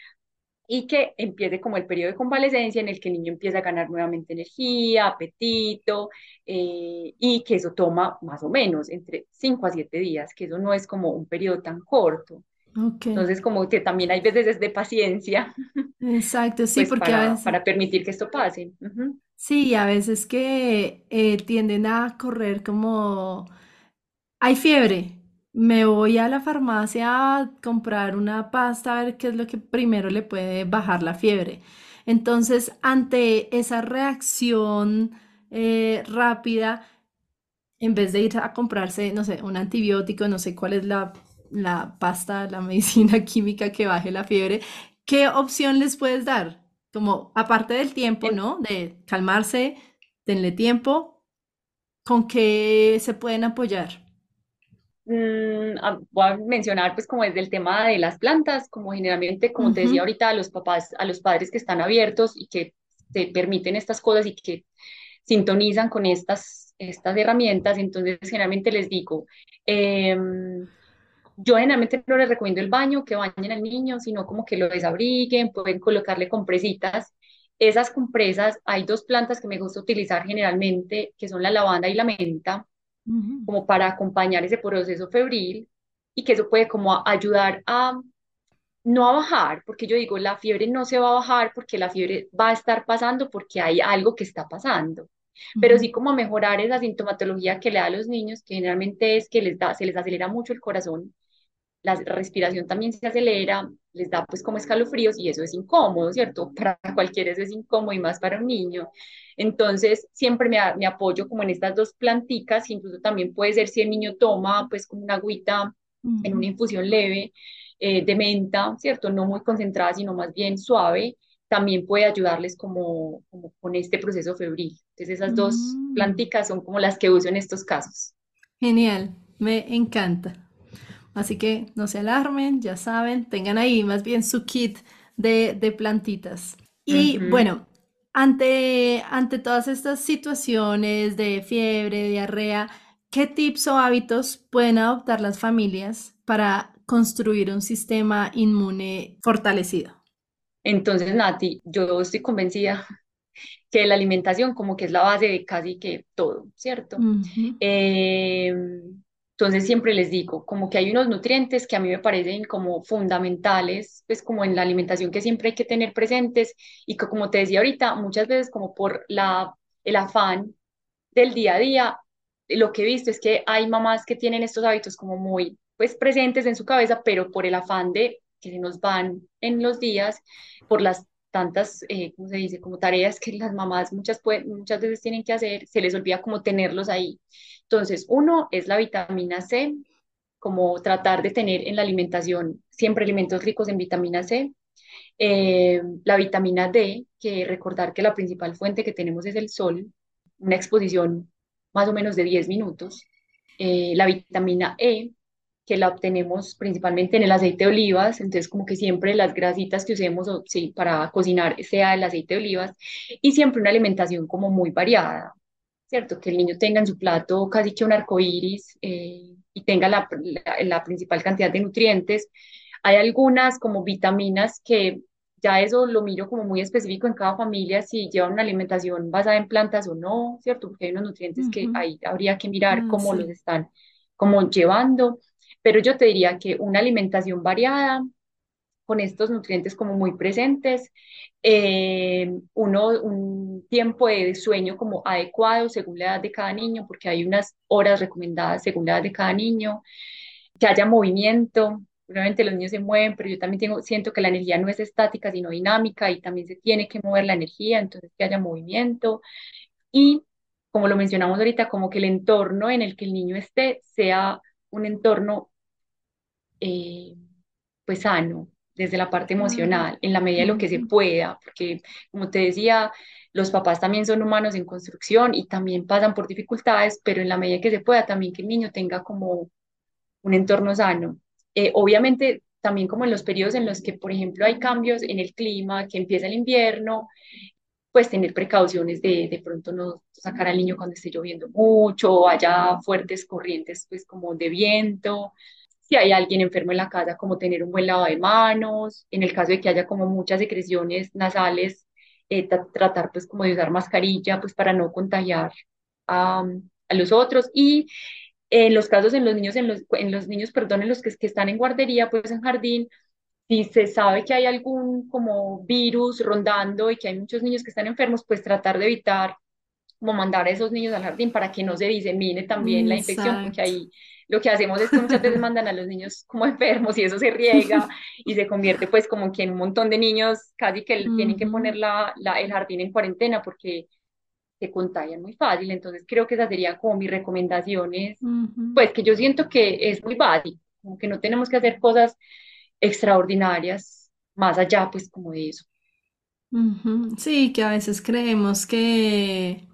y que empiece como el periodo de convalecencia en el que el niño empieza a ganar nuevamente energía, apetito, eh, y que eso toma más o menos entre 5 a 7 días, que eso no es como un periodo tan corto. Entonces, como que también hay veces es de paciencia, exacto, sí, pues porque a para, veces, para permitir que esto pase. Ujú. sí, a veces que eh, tienden a correr como Hay fiebre. Me voy a la farmacia a comprar una pasta a ver qué es lo que primero le puede bajar la fiebre. Entonces, ante esa reacción eh, rápida, en vez de ir a comprarse, no sé, un antibiótico, no sé cuál es la, la pasta, la medicina química que baje la fiebre, ¿qué opción les puedes dar? Como aparte del tiempo, En- ¿no? De calmarse, denle tiempo, ¿con qué se pueden apoyar? Mm, ah, voy a mencionar pues como desde el tema de las plantas, como generalmente, como te decía ahorita, a los papás, a los padres que están abiertos y que se permiten estas cosas y que sintonizan con estas, estas herramientas, entonces generalmente les digo, em, yo generalmente no les recomiendo el baño, que bañen al niño, sino como que lo desabriguen, pueden colocarle compresitas. Esas compresas, hay dos plantas que me gusta utilizar generalmente, que son la lavanda y la menta Como para acompañar ese proceso febril y que eso puede como ayudar a no a bajar, porque yo digo, la fiebre no se va a bajar porque la fiebre va a estar pasando porque hay algo que está pasando, pero sí como a mejorar esa sintomatología que le da a los niños, que generalmente es que les da, se les acelera mucho el corazón la respiración también se acelera, les da pues como escalofríos y eso es incómodo, ¿cierto? Para cualquiera eso es incómodo y más para un niño. Entonces, siempre me, me apoyo como en estas dos planticas, incluso también puede ser si el niño toma pues como una agüita en una infusión leve eh, de menta, ¿cierto? No muy concentrada, sino más bien suave, también puede ayudarles como, como con este proceso febril. Entonces, esas dos mm. planticas son como las que uso en estos casos. Genial, me encanta. Así que no se alarmen, ya saben, tengan ahí más bien su kit de, de plantitas. Y bueno, ante, ante todas estas situaciones de fiebre, diarrea, ¿qué tips o hábitos pueden adoptar las familias para construir un sistema inmune fortalecido? Entonces, Nati, yo estoy convencida que la alimentación como que es la base de casi que todo, ¿cierto? Entonces siempre les digo, como que hay unos nutrientes que a mí me parecen como fundamentales, pues como en la alimentación que siempre hay que tener presentes y que como te decía ahorita, muchas veces como por la, el afán del día a día, lo que he visto es que hay mamás que tienen estos hábitos como muy pues presentes en su cabeza, pero por el afán de que se nos van en los días, por las tantas, eh, ¿cómo se dice?, como tareas que las mamás muchas, muchas veces tienen que hacer, se les olvida como tenerlos ahí. Entonces, uno es la vitamina C, como tratar de tener en la alimentación siempre alimentos ricos en vitamina C. Eh, la vitamina D, que recordar que la principal fuente que tenemos es el sol, una exposición más o menos de 10 minutos. Eh, la vitamina E, que la obtenemos principalmente en el aceite de olivas, entonces como que siempre las grasitas que usemos sí, para cocinar sea el aceite de olivas y siempre una alimentación como muy variada, ¿cierto? Que el niño tenga en su plato casi que un arco iris eh, y tenga la, la, principal cantidad de nutrientes. Hay algunas como vitaminas que ya eso lo miro como muy específico en cada familia, si llevan una alimentación basada en plantas o no, ¿cierto? Porque hay unos nutrientes que ahí habría que mirar ah, cómo los están como llevando pero yo te diría que una alimentación variada, con estos nutrientes como muy presentes, eh, uno, un tiempo de sueño como adecuado según la edad de cada niño, porque hay unas horas recomendadas según la edad de cada niño, que haya movimiento, obviamente los niños se mueven, pero yo también tengo, siento que la energía no es estática, sino dinámica y también se tiene que mover la energía, entonces que haya movimiento. Y como lo mencionamos ahorita, como que el entorno en el que el niño esté sea un entorno eh, pues sano desde la parte emocional, en la medida de lo que se pueda, porque como te decía, los papás también son humanos en construcción y también pasan por dificultades, pero en la medida que se pueda también que el niño tenga como un entorno sano. Eh, obviamente también como en los periodos en los que, por ejemplo, hay cambios en el clima, que empieza el invierno, pues tener precauciones de de pronto no sacar al niño cuando esté lloviendo mucho o haya fuertes corrientes pues como de viento. Si hay alguien enfermo en la casa, como tener un buen lavado de manos, en el caso de que haya como muchas secreciones nasales, eh, tratar pues como de usar mascarilla pues para no contagiar a, a los otros. Y en los casos en los niños, en los, en los niños, perdón, en los que, que están en guardería, pues en jardín, si se sabe que hay algún como virus rondando y que hay muchos niños que están enfermos, pues tratar de evitar como mandar a esos niños al jardín para que no se disemine también la infección, porque ahí lo que hacemos es que muchas veces mandan a los niños como enfermos y eso se riega y se convierte pues como que en un montón de niños casi que tienen que poner la, el jardín en cuarentena porque se contagian muy fácil. Entonces creo que esa sería como mis recomendaciones, pues que yo siento que es muy básico, como que no tenemos que hacer cosas extraordinarias más allá pues como de eso. Sí, que a veces creemos que,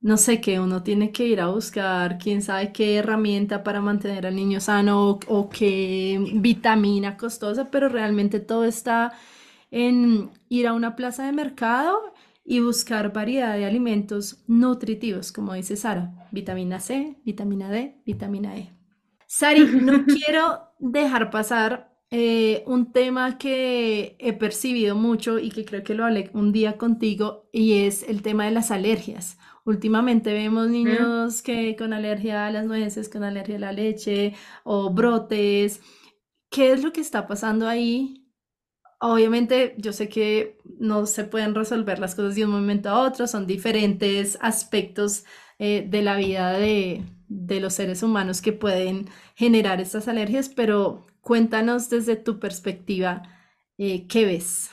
no sé, que uno tiene que ir a buscar quién sabe qué herramienta para mantener al niño sano o, qué vitamina costosa, pero realmente todo está en ir a una plaza de mercado y buscar variedad de alimentos nutritivos, como dice Sara, vitamina C, vitamina D, vitamina E. Sari, no quiero dejar pasar eh, un tema que he percibido mucho y que creo que lo hablé un día contigo y es el tema de las alergias. Últimamente vemos niños que con alergia a las nueces, con alergia a la leche o brotes. ¿Qué es lo que está pasando ahí? Obviamente yo sé que no se pueden resolver las cosas de un momento a otro, son diferentes aspectos eh, de la vida de, de los seres humanos que pueden generar estas alergias, pero cuéntanos desde tu perspectiva, eh, ¿qué ves?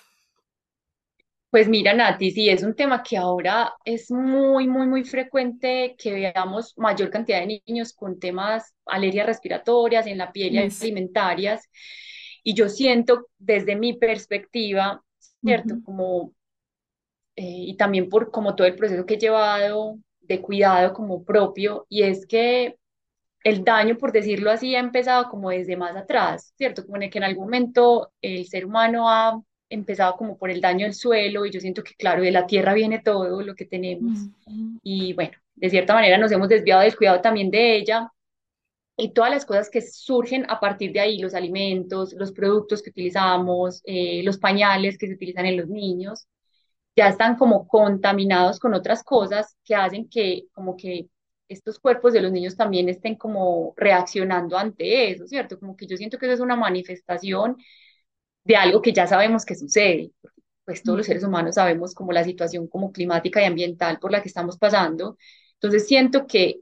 Pues mira, Nati, sí, es un tema que ahora es muy, muy, muy frecuente que veamos mayor cantidad de niños con temas alergias respiratorias en la piel y alimentarias. Y yo siento desde mi perspectiva, ¿cierto? Como, eh, y también por como todo el proceso que he llevado de cuidado como propio, y es que el daño, por decirlo así, ha empezado como desde más atrás, ¿cierto? Como en el que en algún momento el ser humano ha empezado como por el daño del suelo y yo siento que, claro, de la tierra viene todo lo que tenemos ujú, y bueno, de cierta manera nos hemos desviado del cuidado también de ella y todas las cosas que surgen a partir de ahí, los alimentos, los productos que utilizamos, eh, los pañales que se utilizan en los niños, ya están como contaminados con otras cosas que hacen que como que estos cuerpos de los niños también estén como reaccionando ante eso, ¿cierto? Como que yo siento que eso es una manifestación de algo que ya sabemos que sucede. Pues todos los seres humanos sabemos como la situación como climática y ambiental por la que estamos pasando. Entonces siento que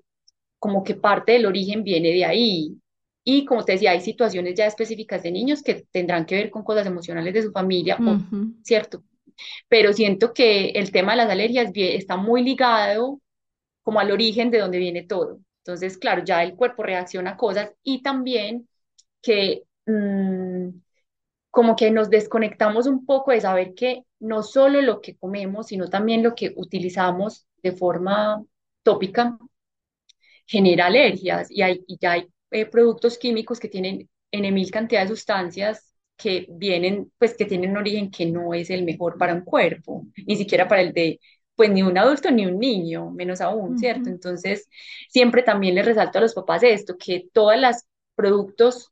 como que parte del origen viene de ahí. Y como te decía, hay situaciones ya específicas de niños que tendrán que ver con cosas emocionales de su familia, o, ¿cierto? pero siento que el tema de las alergias está muy ligado como al origen de donde viene todo. Entonces, claro, ya el cuerpo reacciona a cosas y también que mm, como que nos desconectamos un poco de saber que no solo lo que comemos, sino también lo que utilizamos de forma tópica genera alergias y, hay, y ya hay eh, productos químicos que tienen en mil cantidad de sustancias que vienen, pues que tienen un origen que no es el mejor para un cuerpo, ni siquiera para el de, pues ni un adulto ni un niño, menos aún, ¿cierto? ujú. Entonces, siempre también les resalto a los papás esto, que todos los productos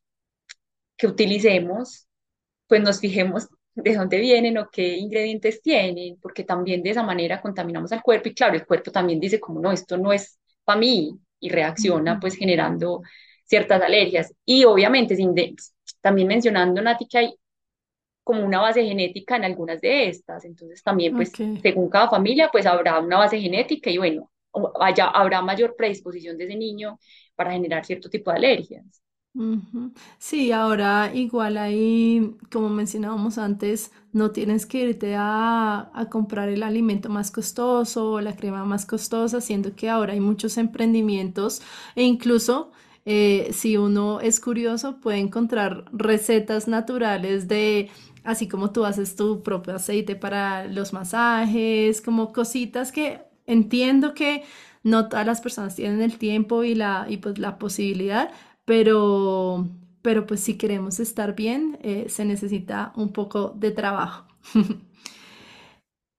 que utilicemos, pues nos fijemos de dónde vienen o qué ingredientes tienen, porque también de esa manera contaminamos al cuerpo y claro, el cuerpo también dice como no, esto no es para mí y reacciona pues generando ciertas alergias. Y obviamente sin de- también mencionando, Nati, que hay como una base genética en algunas de estas, entonces también pues según cada familia pues habrá una base genética y bueno, haya, habrá mayor predisposición de ese niño para generar cierto tipo de alergias. Sí, ahora igual ahí, como mencionábamos antes, no tienes que irte a, a comprar el alimento más costoso o la crema más costosa, siendo que ahora hay muchos emprendimientos e incluso eh, si uno es curioso puede encontrar recetas naturales de, así como tú haces tu propio aceite para los masajes, como cositas que entiendo que no todas las personas tienen el tiempo y la, y pues la posibilidad pero, pero pues si queremos estar bien, eh, se necesita un poco de trabajo.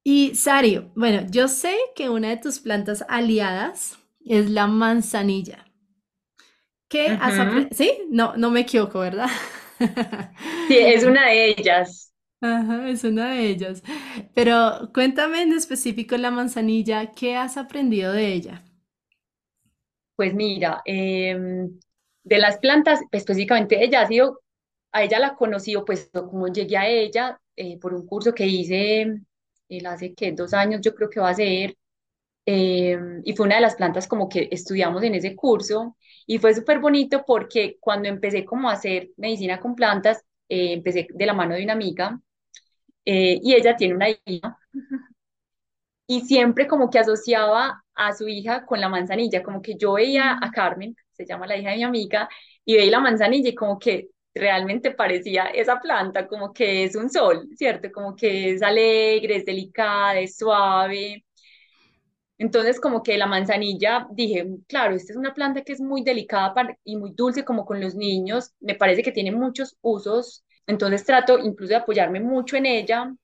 Y Sario, bueno, yo sé que una de tus plantas aliadas es la manzanilla. ¿Qué has Ujú. aprendido? Sí, no, no me equivoco, ¿verdad? Sí, es una de ellas. Ajá, es una de ellas. Pero cuéntame en específico la manzanilla, ¿qué has aprendido de ella? Pues mira, em, de las plantas, pues, específicamente ella ha sido, a ella la conocí, o pues como llegué a ella eh, por un curso que hice él hace que dos años, yo creo que va a ser, em, y fue una de las plantas como que estudiamos en ese curso, y fue súper bonito porque cuando empecé como a hacer medicina con plantas, eh, empecé de la mano de una amiga, eh, y ella tiene una hija y siempre como que asociaba a su hija con la manzanilla, como que yo veía a Carmen, se llama la hija de mi amiga, y veía la manzanilla y como que realmente parecía esa planta, como que es un sol, ¿cierto? Como que es alegre, es delicada, es suave. Entonces como que la manzanilla, dije, claro, esta es una planta que es muy delicada para- y muy dulce como con los niños, me parece que tiene muchos usos, entonces trato incluso de apoyarme mucho en ella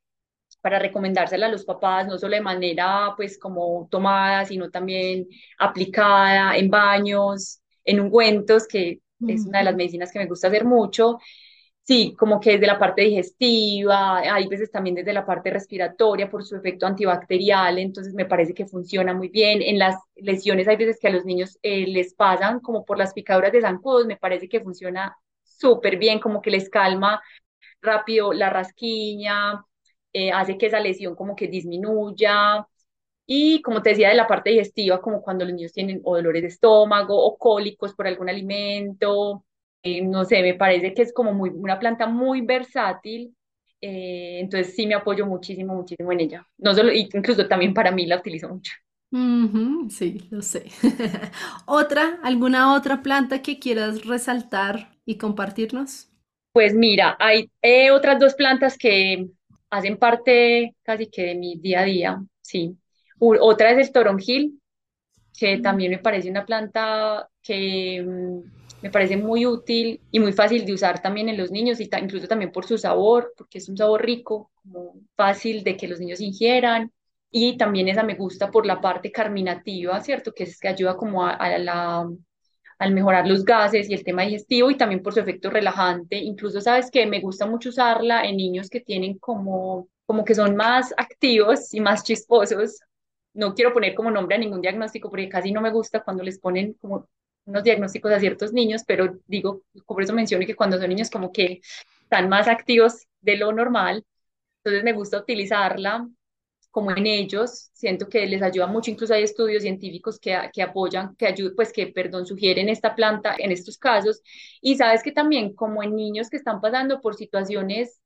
para recomendársela a los papás, no solo de manera pues como tomada, sino también aplicada en baños, en ungüentos, que es una de las medicinas que me gusta hacer mucho. Sí, como que desde la parte digestiva, hay veces también desde la parte respiratoria por su efecto antibacterial, entonces me parece que funciona muy bien. En las lesiones hay veces que a los niños eh, les pasan como por las picaduras de zancudos, me parece que funciona súper bien, como que les calma rápido la rasquiña, eh, hace que esa lesión como que disminuya. Y como te decía, de la parte digestiva, como cuando los niños tienen o dolores de estómago o cólicos por algún alimento. no sé, me parece que es como muy, una planta muy versátil. eh, entonces sí me apoyo muchísimo, muchísimo en ella. No solo, incluso también para mí la utilizo mucho. Sí, lo sé. ¿Otra, alguna otra planta que quieras resaltar y compartirnos? Pues mira, hay eh, otras dos plantas que hacen parte casi que de mi día a día, sí. Otra es el toronjil, que también me parece una planta que mm, me parece muy útil y muy fácil de usar también en los niños y ta- incluso también por su sabor, porque es un sabor rico, como fácil de que los niños ingieran. Y también esa me gusta por la parte carminativa, ¿cierto? Que es que ayuda como a, a la al mejorar los gases y el tema digestivo y también por su efecto relajante. Incluso sabes que me gusta mucho usarla en niños que tienen como, como que son más activos y más chisposos. No quiero poner como nombre a ningún diagnóstico porque casi no me gusta cuando les ponen como unos diagnósticos a ciertos niños, pero digo, por eso menciono que cuando son niños como que están más activos de lo normal, entonces me gusta utilizarla como en ellos, siento que les ayuda mucho, incluso hay estudios científicos que, que apoyan, que ayudan, pues que, perdón, sugieren esta planta en estos casos. Y sabes que también como en niños que están pasando por situaciones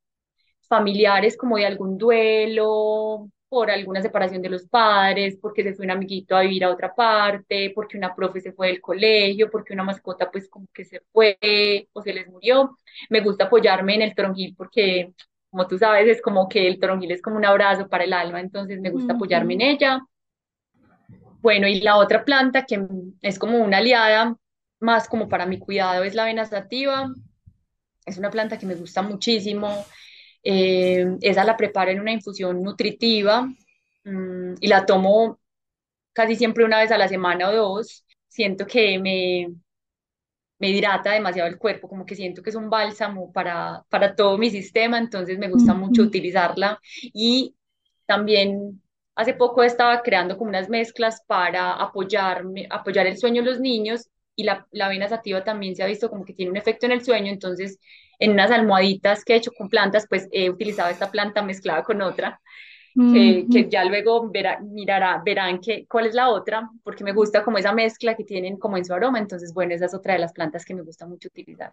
familiares como de algún duelo, por alguna separación de los padres, porque se fue un amiguito a vivir a otra parte, porque una profe se fue del colegio, porque una mascota pues como que se fue o se les murió. Me gusta apoyarme en el tronjil porque, como tú sabes, es como que el toronjil es como un abrazo para el alma, entonces me gusta apoyarme en ella. Bueno, y la otra planta que es como una aliada, más como para mi cuidado, es la avena sativa. Es una planta que me gusta muchísimo. Eh, esa la preparo en una infusión nutritiva mm, y la tomo casi siempre una vez a la semana o dos. Siento que me, me hidrata demasiado el cuerpo, como que siento que es un bálsamo para, para todo mi sistema, entonces me gusta mucho utilizarla. Y también hace poco estaba creando como unas mezclas para apoyarme, apoyar el sueño de los niños y la, la avena sativa también se ha visto como que tiene un efecto en el sueño, entonces en unas almohaditas que he hecho con plantas, pues he utilizado esta planta mezclada con otra que, ya luego verá, mirará, verán que, cuál es la otra, porque me gusta como esa mezcla que tienen como en su aroma. Entonces, bueno, esa es otra de las plantas que me gusta mucho utilizar.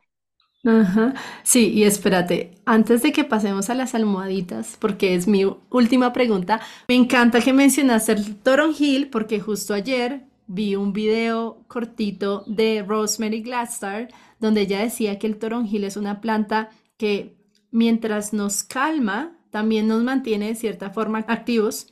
Ajá. Sí, y espérate, antes de que pasemos a las almohaditas, porque es mi última pregunta, me encanta que mencionaste el toronjil, porque justo ayer vi un video cortito de Rosemary Gladstar, donde ella decía que el toronjil es una planta que mientras nos calma, también nos mantiene de cierta forma activos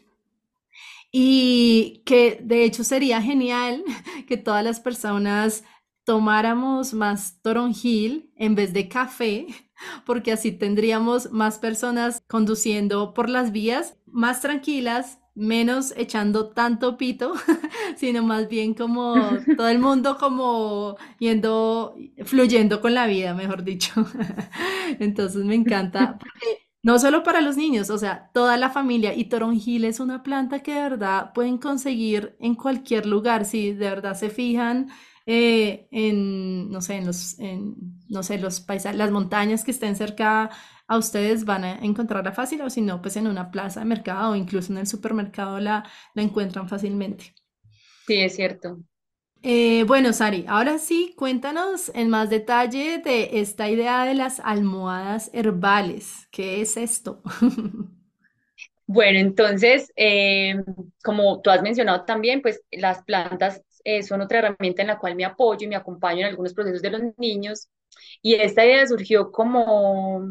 y que de hecho sería genial que todas las personas tomáramos más toronjil en vez de café, porque así tendríamos más personas conduciendo por las vías más tranquilas, menos echando tanto pito, sino más bien como todo el mundo como yendo, fluyendo con la vida, mejor dicho. Entonces me encanta. No solo para los niños, o sea, toda la familia. Y toronjil es una planta que de verdad pueden conseguir en cualquier lugar. Si de verdad se fijan eh, en, no sé, en los, en, no sé, los paisajes, las montañas que estén cerca a ustedes van a encontrarla fácil, o si no, pues en una plaza de mercado o incluso en el supermercado la, la encuentran fácilmente. Sí, es cierto. Eh, bueno, Sari, ahora sí, cuéntanos en más detalle de esta idea de las almohadas herbales. ¿Qué es esto? Bueno, entonces, eh, como tú has mencionado también, pues las plantas eh, son otra herramienta en la cual me apoyo y me acompaño en algunos procesos de los niños. Y esta idea surgió como,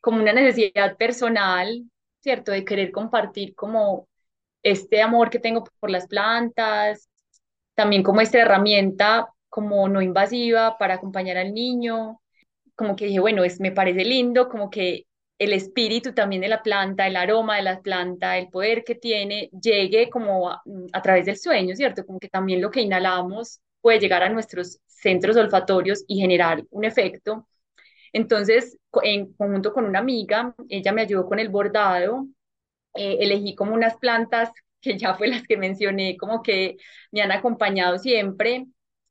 como una necesidad personal, ¿cierto? De querer compartir como este amor que tengo por las plantas, también como esta herramienta como no invasiva para acompañar al niño, como que dije, bueno, es, me parece lindo, como que el espíritu también de la planta, el aroma de la planta, el poder que tiene, llegue como a, a través del sueño, ¿cierto? Como que también lo que inhalamos puede llegar a nuestros centros olfatorios y generar un efecto. Entonces, en conjunto con una amiga, ella me ayudó con el bordado, eh, elegí como unas plantas que ya fue las que mencioné, como que me han acompañado siempre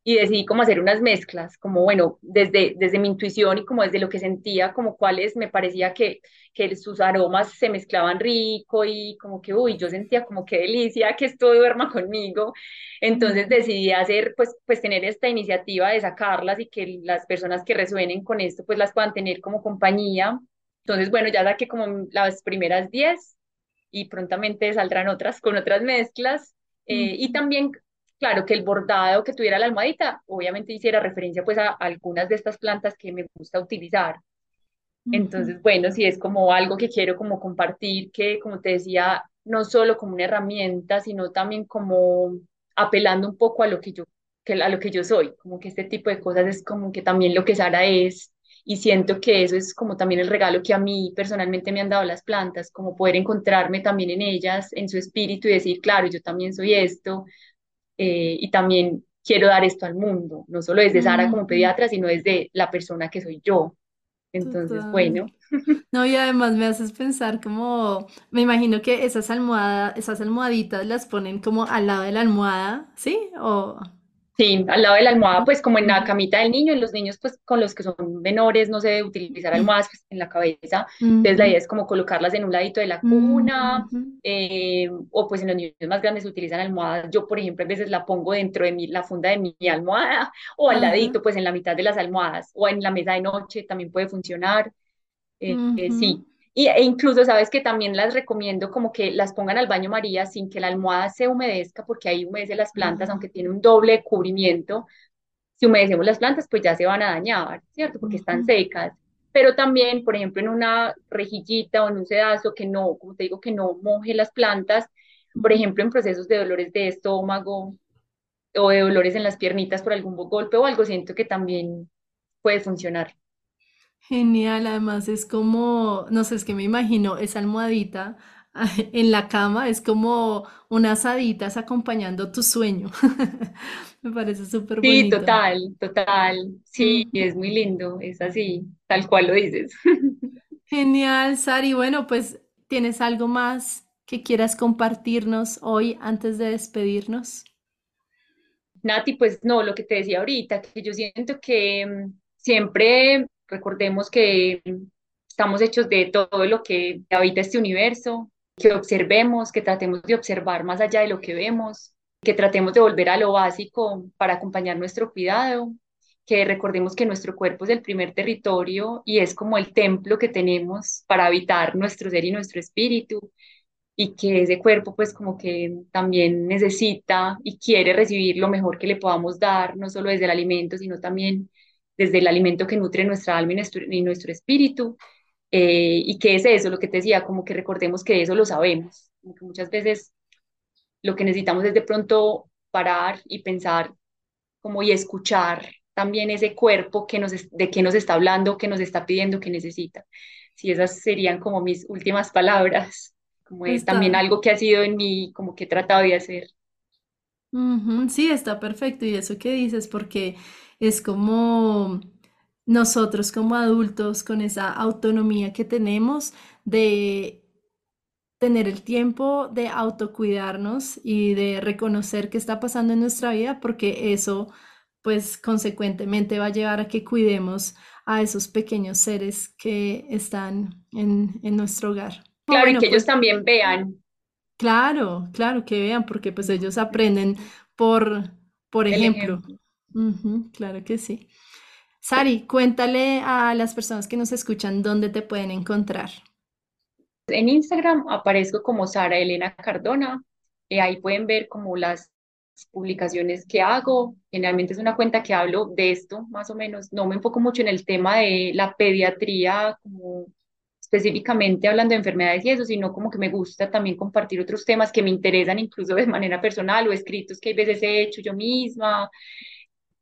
y decidí como hacer unas mezclas, como bueno, desde, desde mi intuición y como desde lo que sentía, como cuáles me parecía que, que sus aromas se mezclaban rico y como que, uy, yo sentía como qué delicia que esto duerma conmigo. Entonces decidí hacer, pues, pues tener esta iniciativa de sacarlas y que las personas que resuenen con esto, pues las puedan tener como compañía. Entonces, bueno, ya saqué como las primeras 10 y prontamente saldrán otras con otras mezclas. Eh, y también claro, que el bordado que tuviera la almohadita, obviamente hiciera referencia pues a, algunas de estas plantas que me gusta utilizar. Entonces, bueno, sí es como algo que quiero como compartir, que como te decía, no solo como una herramienta, sino también como apelando un poco a lo que yo, que, a lo que yo soy, como que este tipo de cosas es como que también lo que Sara es, y siento que eso es como también el regalo que a mí personalmente me han dado las plantas, como poder encontrarme también en ellas, en su espíritu y decir, claro, yo también soy esto, eh, y también quiero dar esto al mundo, no solo desde Sara como pediatra, sino desde la persona que soy yo. Entonces, bueno. No, y además me haces pensar como, me imagino que esas almohadas, esas almohaditas las ponen como al lado de la almohada, ¿sí? O... Sí, al lado de la almohada, pues como en la camita del niño, y los niños pues con los que son menores no se debe utilizar almohadas pues, en la cabeza, entonces la idea es como colocarlas en un ladito de la cuna, eh, o pues en los niños más grandes se utilizan almohadas, yo por ejemplo a veces la pongo dentro de mi, la funda de mi almohada, o al ladito pues en la mitad de las almohadas, o en la mesa de noche también puede funcionar, eh, eh, sí. Y, e incluso, sabes que también las recomiendo como que las pongan al baño María sin que la almohada se humedezca, porque ahí humedece las plantas, aunque tiene un doble cubrimiento. Si humedecemos las plantas, pues ya se van a dañar, ¿cierto? Porque están secas. Pero también, por ejemplo, en una rejillita o en un sedazo que no, como te digo, que no moje las plantas, por ejemplo, en procesos de dolores de estómago o de dolores en las piernitas por algún golpe o algo, siento que también puede funcionar. Genial, además es como, no sé, es que me imagino esa almohadita en la cama, es como unas haditas acompañando tu sueño. Me parece súper Sí, bonito. total, total. Sí, es muy lindo, es así, tal cual lo dices. Genial, Sari. Bueno, pues, ¿tienes algo más que quieras compartirnos hoy antes de despedirnos? Nati, pues no, lo que te decía ahorita, que yo siento que mm, siempre recordemos que estamos hechos de todo lo que habita este universo, que observemos, que tratemos de observar más allá de lo que vemos, que tratemos de volver a lo básico para acompañar nuestro cuidado, que recordemos que nuestro cuerpo es el primer territorio y es como el templo que tenemos para habitar nuestro ser y nuestro espíritu y que ese cuerpo pues como que también necesita y quiere recibir lo mejor que le podamos dar, no solo desde el alimento, sino también desde el alimento que nutre nuestra alma y nuestro, y nuestro espíritu. Eh, y que es eso, lo que te decía, como que recordemos que eso lo sabemos, como que muchas veces lo que necesitamos es de pronto parar y pensar como y escuchar también ese cuerpo que nos, de qué nos está hablando, que nos está pidiendo, que necesita. Si esas serían como mis últimas palabras, como es también algo que ha sido en mí, como que he tratado de hacer. Ujú, sí, está perfecto. Y eso que dices, porque es como nosotros como adultos, con esa autonomía que tenemos de tener el tiempo de autocuidarnos y de reconocer qué está pasando en nuestra vida, porque eso, pues, consecuentemente va a llevar a que cuidemos a esos pequeños seres que están en, en nuestro hogar. Claro, y bueno, que ellos pues también vean claro, claro que vean, porque pues ellos aprenden por, por el ejemplo. ejemplo. Ujú, claro que sí. Sari, cuéntale a las personas que nos escuchan dónde te pueden encontrar. En Instagram aparezco como Sara Elena Cardona. eh, ahí pueden ver como las publicaciones que hago. Generalmente es una cuenta que hablo de esto, más o menos. No me enfoco mucho en el tema de la pediatría, como específicamente hablando de enfermedades y eso, sino como que me gusta también compartir otros temas que me interesan incluso de manera personal o escritos que a veces he hecho yo misma.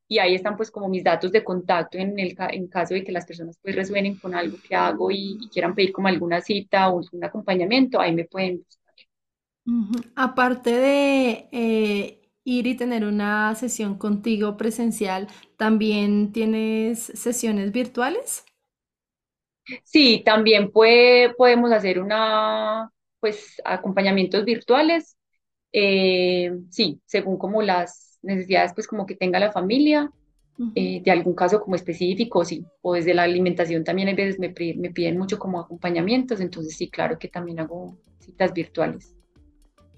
Y ahí están pues como mis datos de contacto en el en caso de que las personas pues resuenen con algo que hago y, y quieran pedir como alguna cita o algún acompañamiento, ahí me pueden buscar. Aparte de eh, ir y tener una sesión contigo presencial, ¿también tienes sesiones virtuales? Sí, también puede, podemos hacer una, pues, acompañamientos virtuales eh, sí, según como las necesidades, pues como que tenga la familia, eh, de algún caso como específico, sí, o desde la alimentación también a veces me, me piden mucho como acompañamientos, entonces sí, claro que también hago citas virtuales.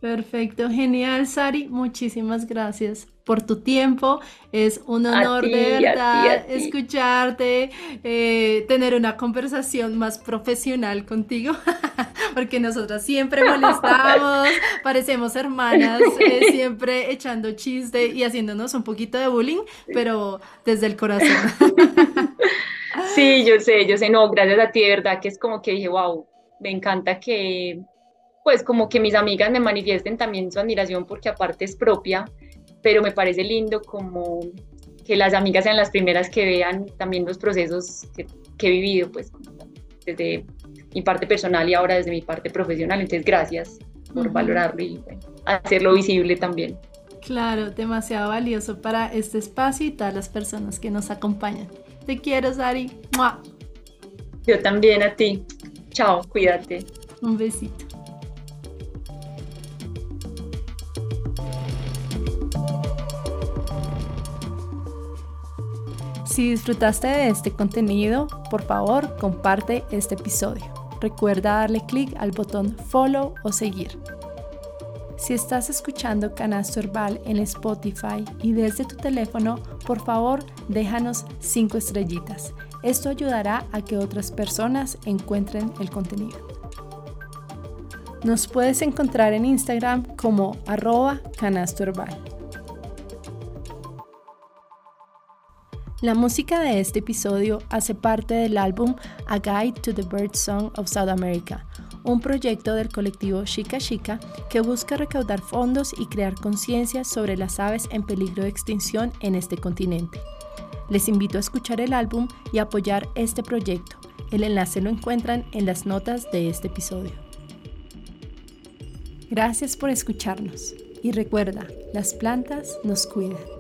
Perfecto, genial, Sari. Muchísimas gracias por tu tiempo. Es un honor de verdad escucharte, eh, tener una conversación más profesional contigo, porque nosotras siempre molestamos, parecemos hermanas, eh, siempre echando chiste y haciéndonos un poquito de bullying, pero desde el corazón. Sí, yo sé, yo sé, no, gracias a ti, de verdad, que es como que dije, wow, me encanta que pues como que mis amigas me manifiesten también su admiración porque aparte es propia, pero me parece lindo como que las amigas sean las primeras que vean también los procesos que, he vivido, pues desde mi parte personal y ahora desde mi parte profesional. Entonces, gracias por valorarlo y hacerlo visible también. Claro, demasiado valioso para este espacio y todas las personas que nos acompañan. Te quiero, Sari. Yo también a ti. Chao, cuídate. Un besito. Si disfrutaste de este contenido, por favor comparte este episodio. Recuerda darle clic al botón follow o seguir. Si estás escuchando Canasto Herbal en Spotify y desde tu teléfono, por favor déjanos 5 estrellitas. Esto ayudará a que otras personas encuentren el contenido. Nos puedes encontrar en Instagram como arroba canasto La música de este episodio hace parte del álbum A Guide to the Bird Song of South America, un proyecto del colectivo Chica Chica que busca recaudar fondos y crear conciencia sobre las aves en peligro de extinción en este continente. Les invito a escuchar el álbum y apoyar este proyecto. El enlace lo encuentran en las notas de este episodio. Gracias por escucharnos y recuerda, las plantas nos cuidan.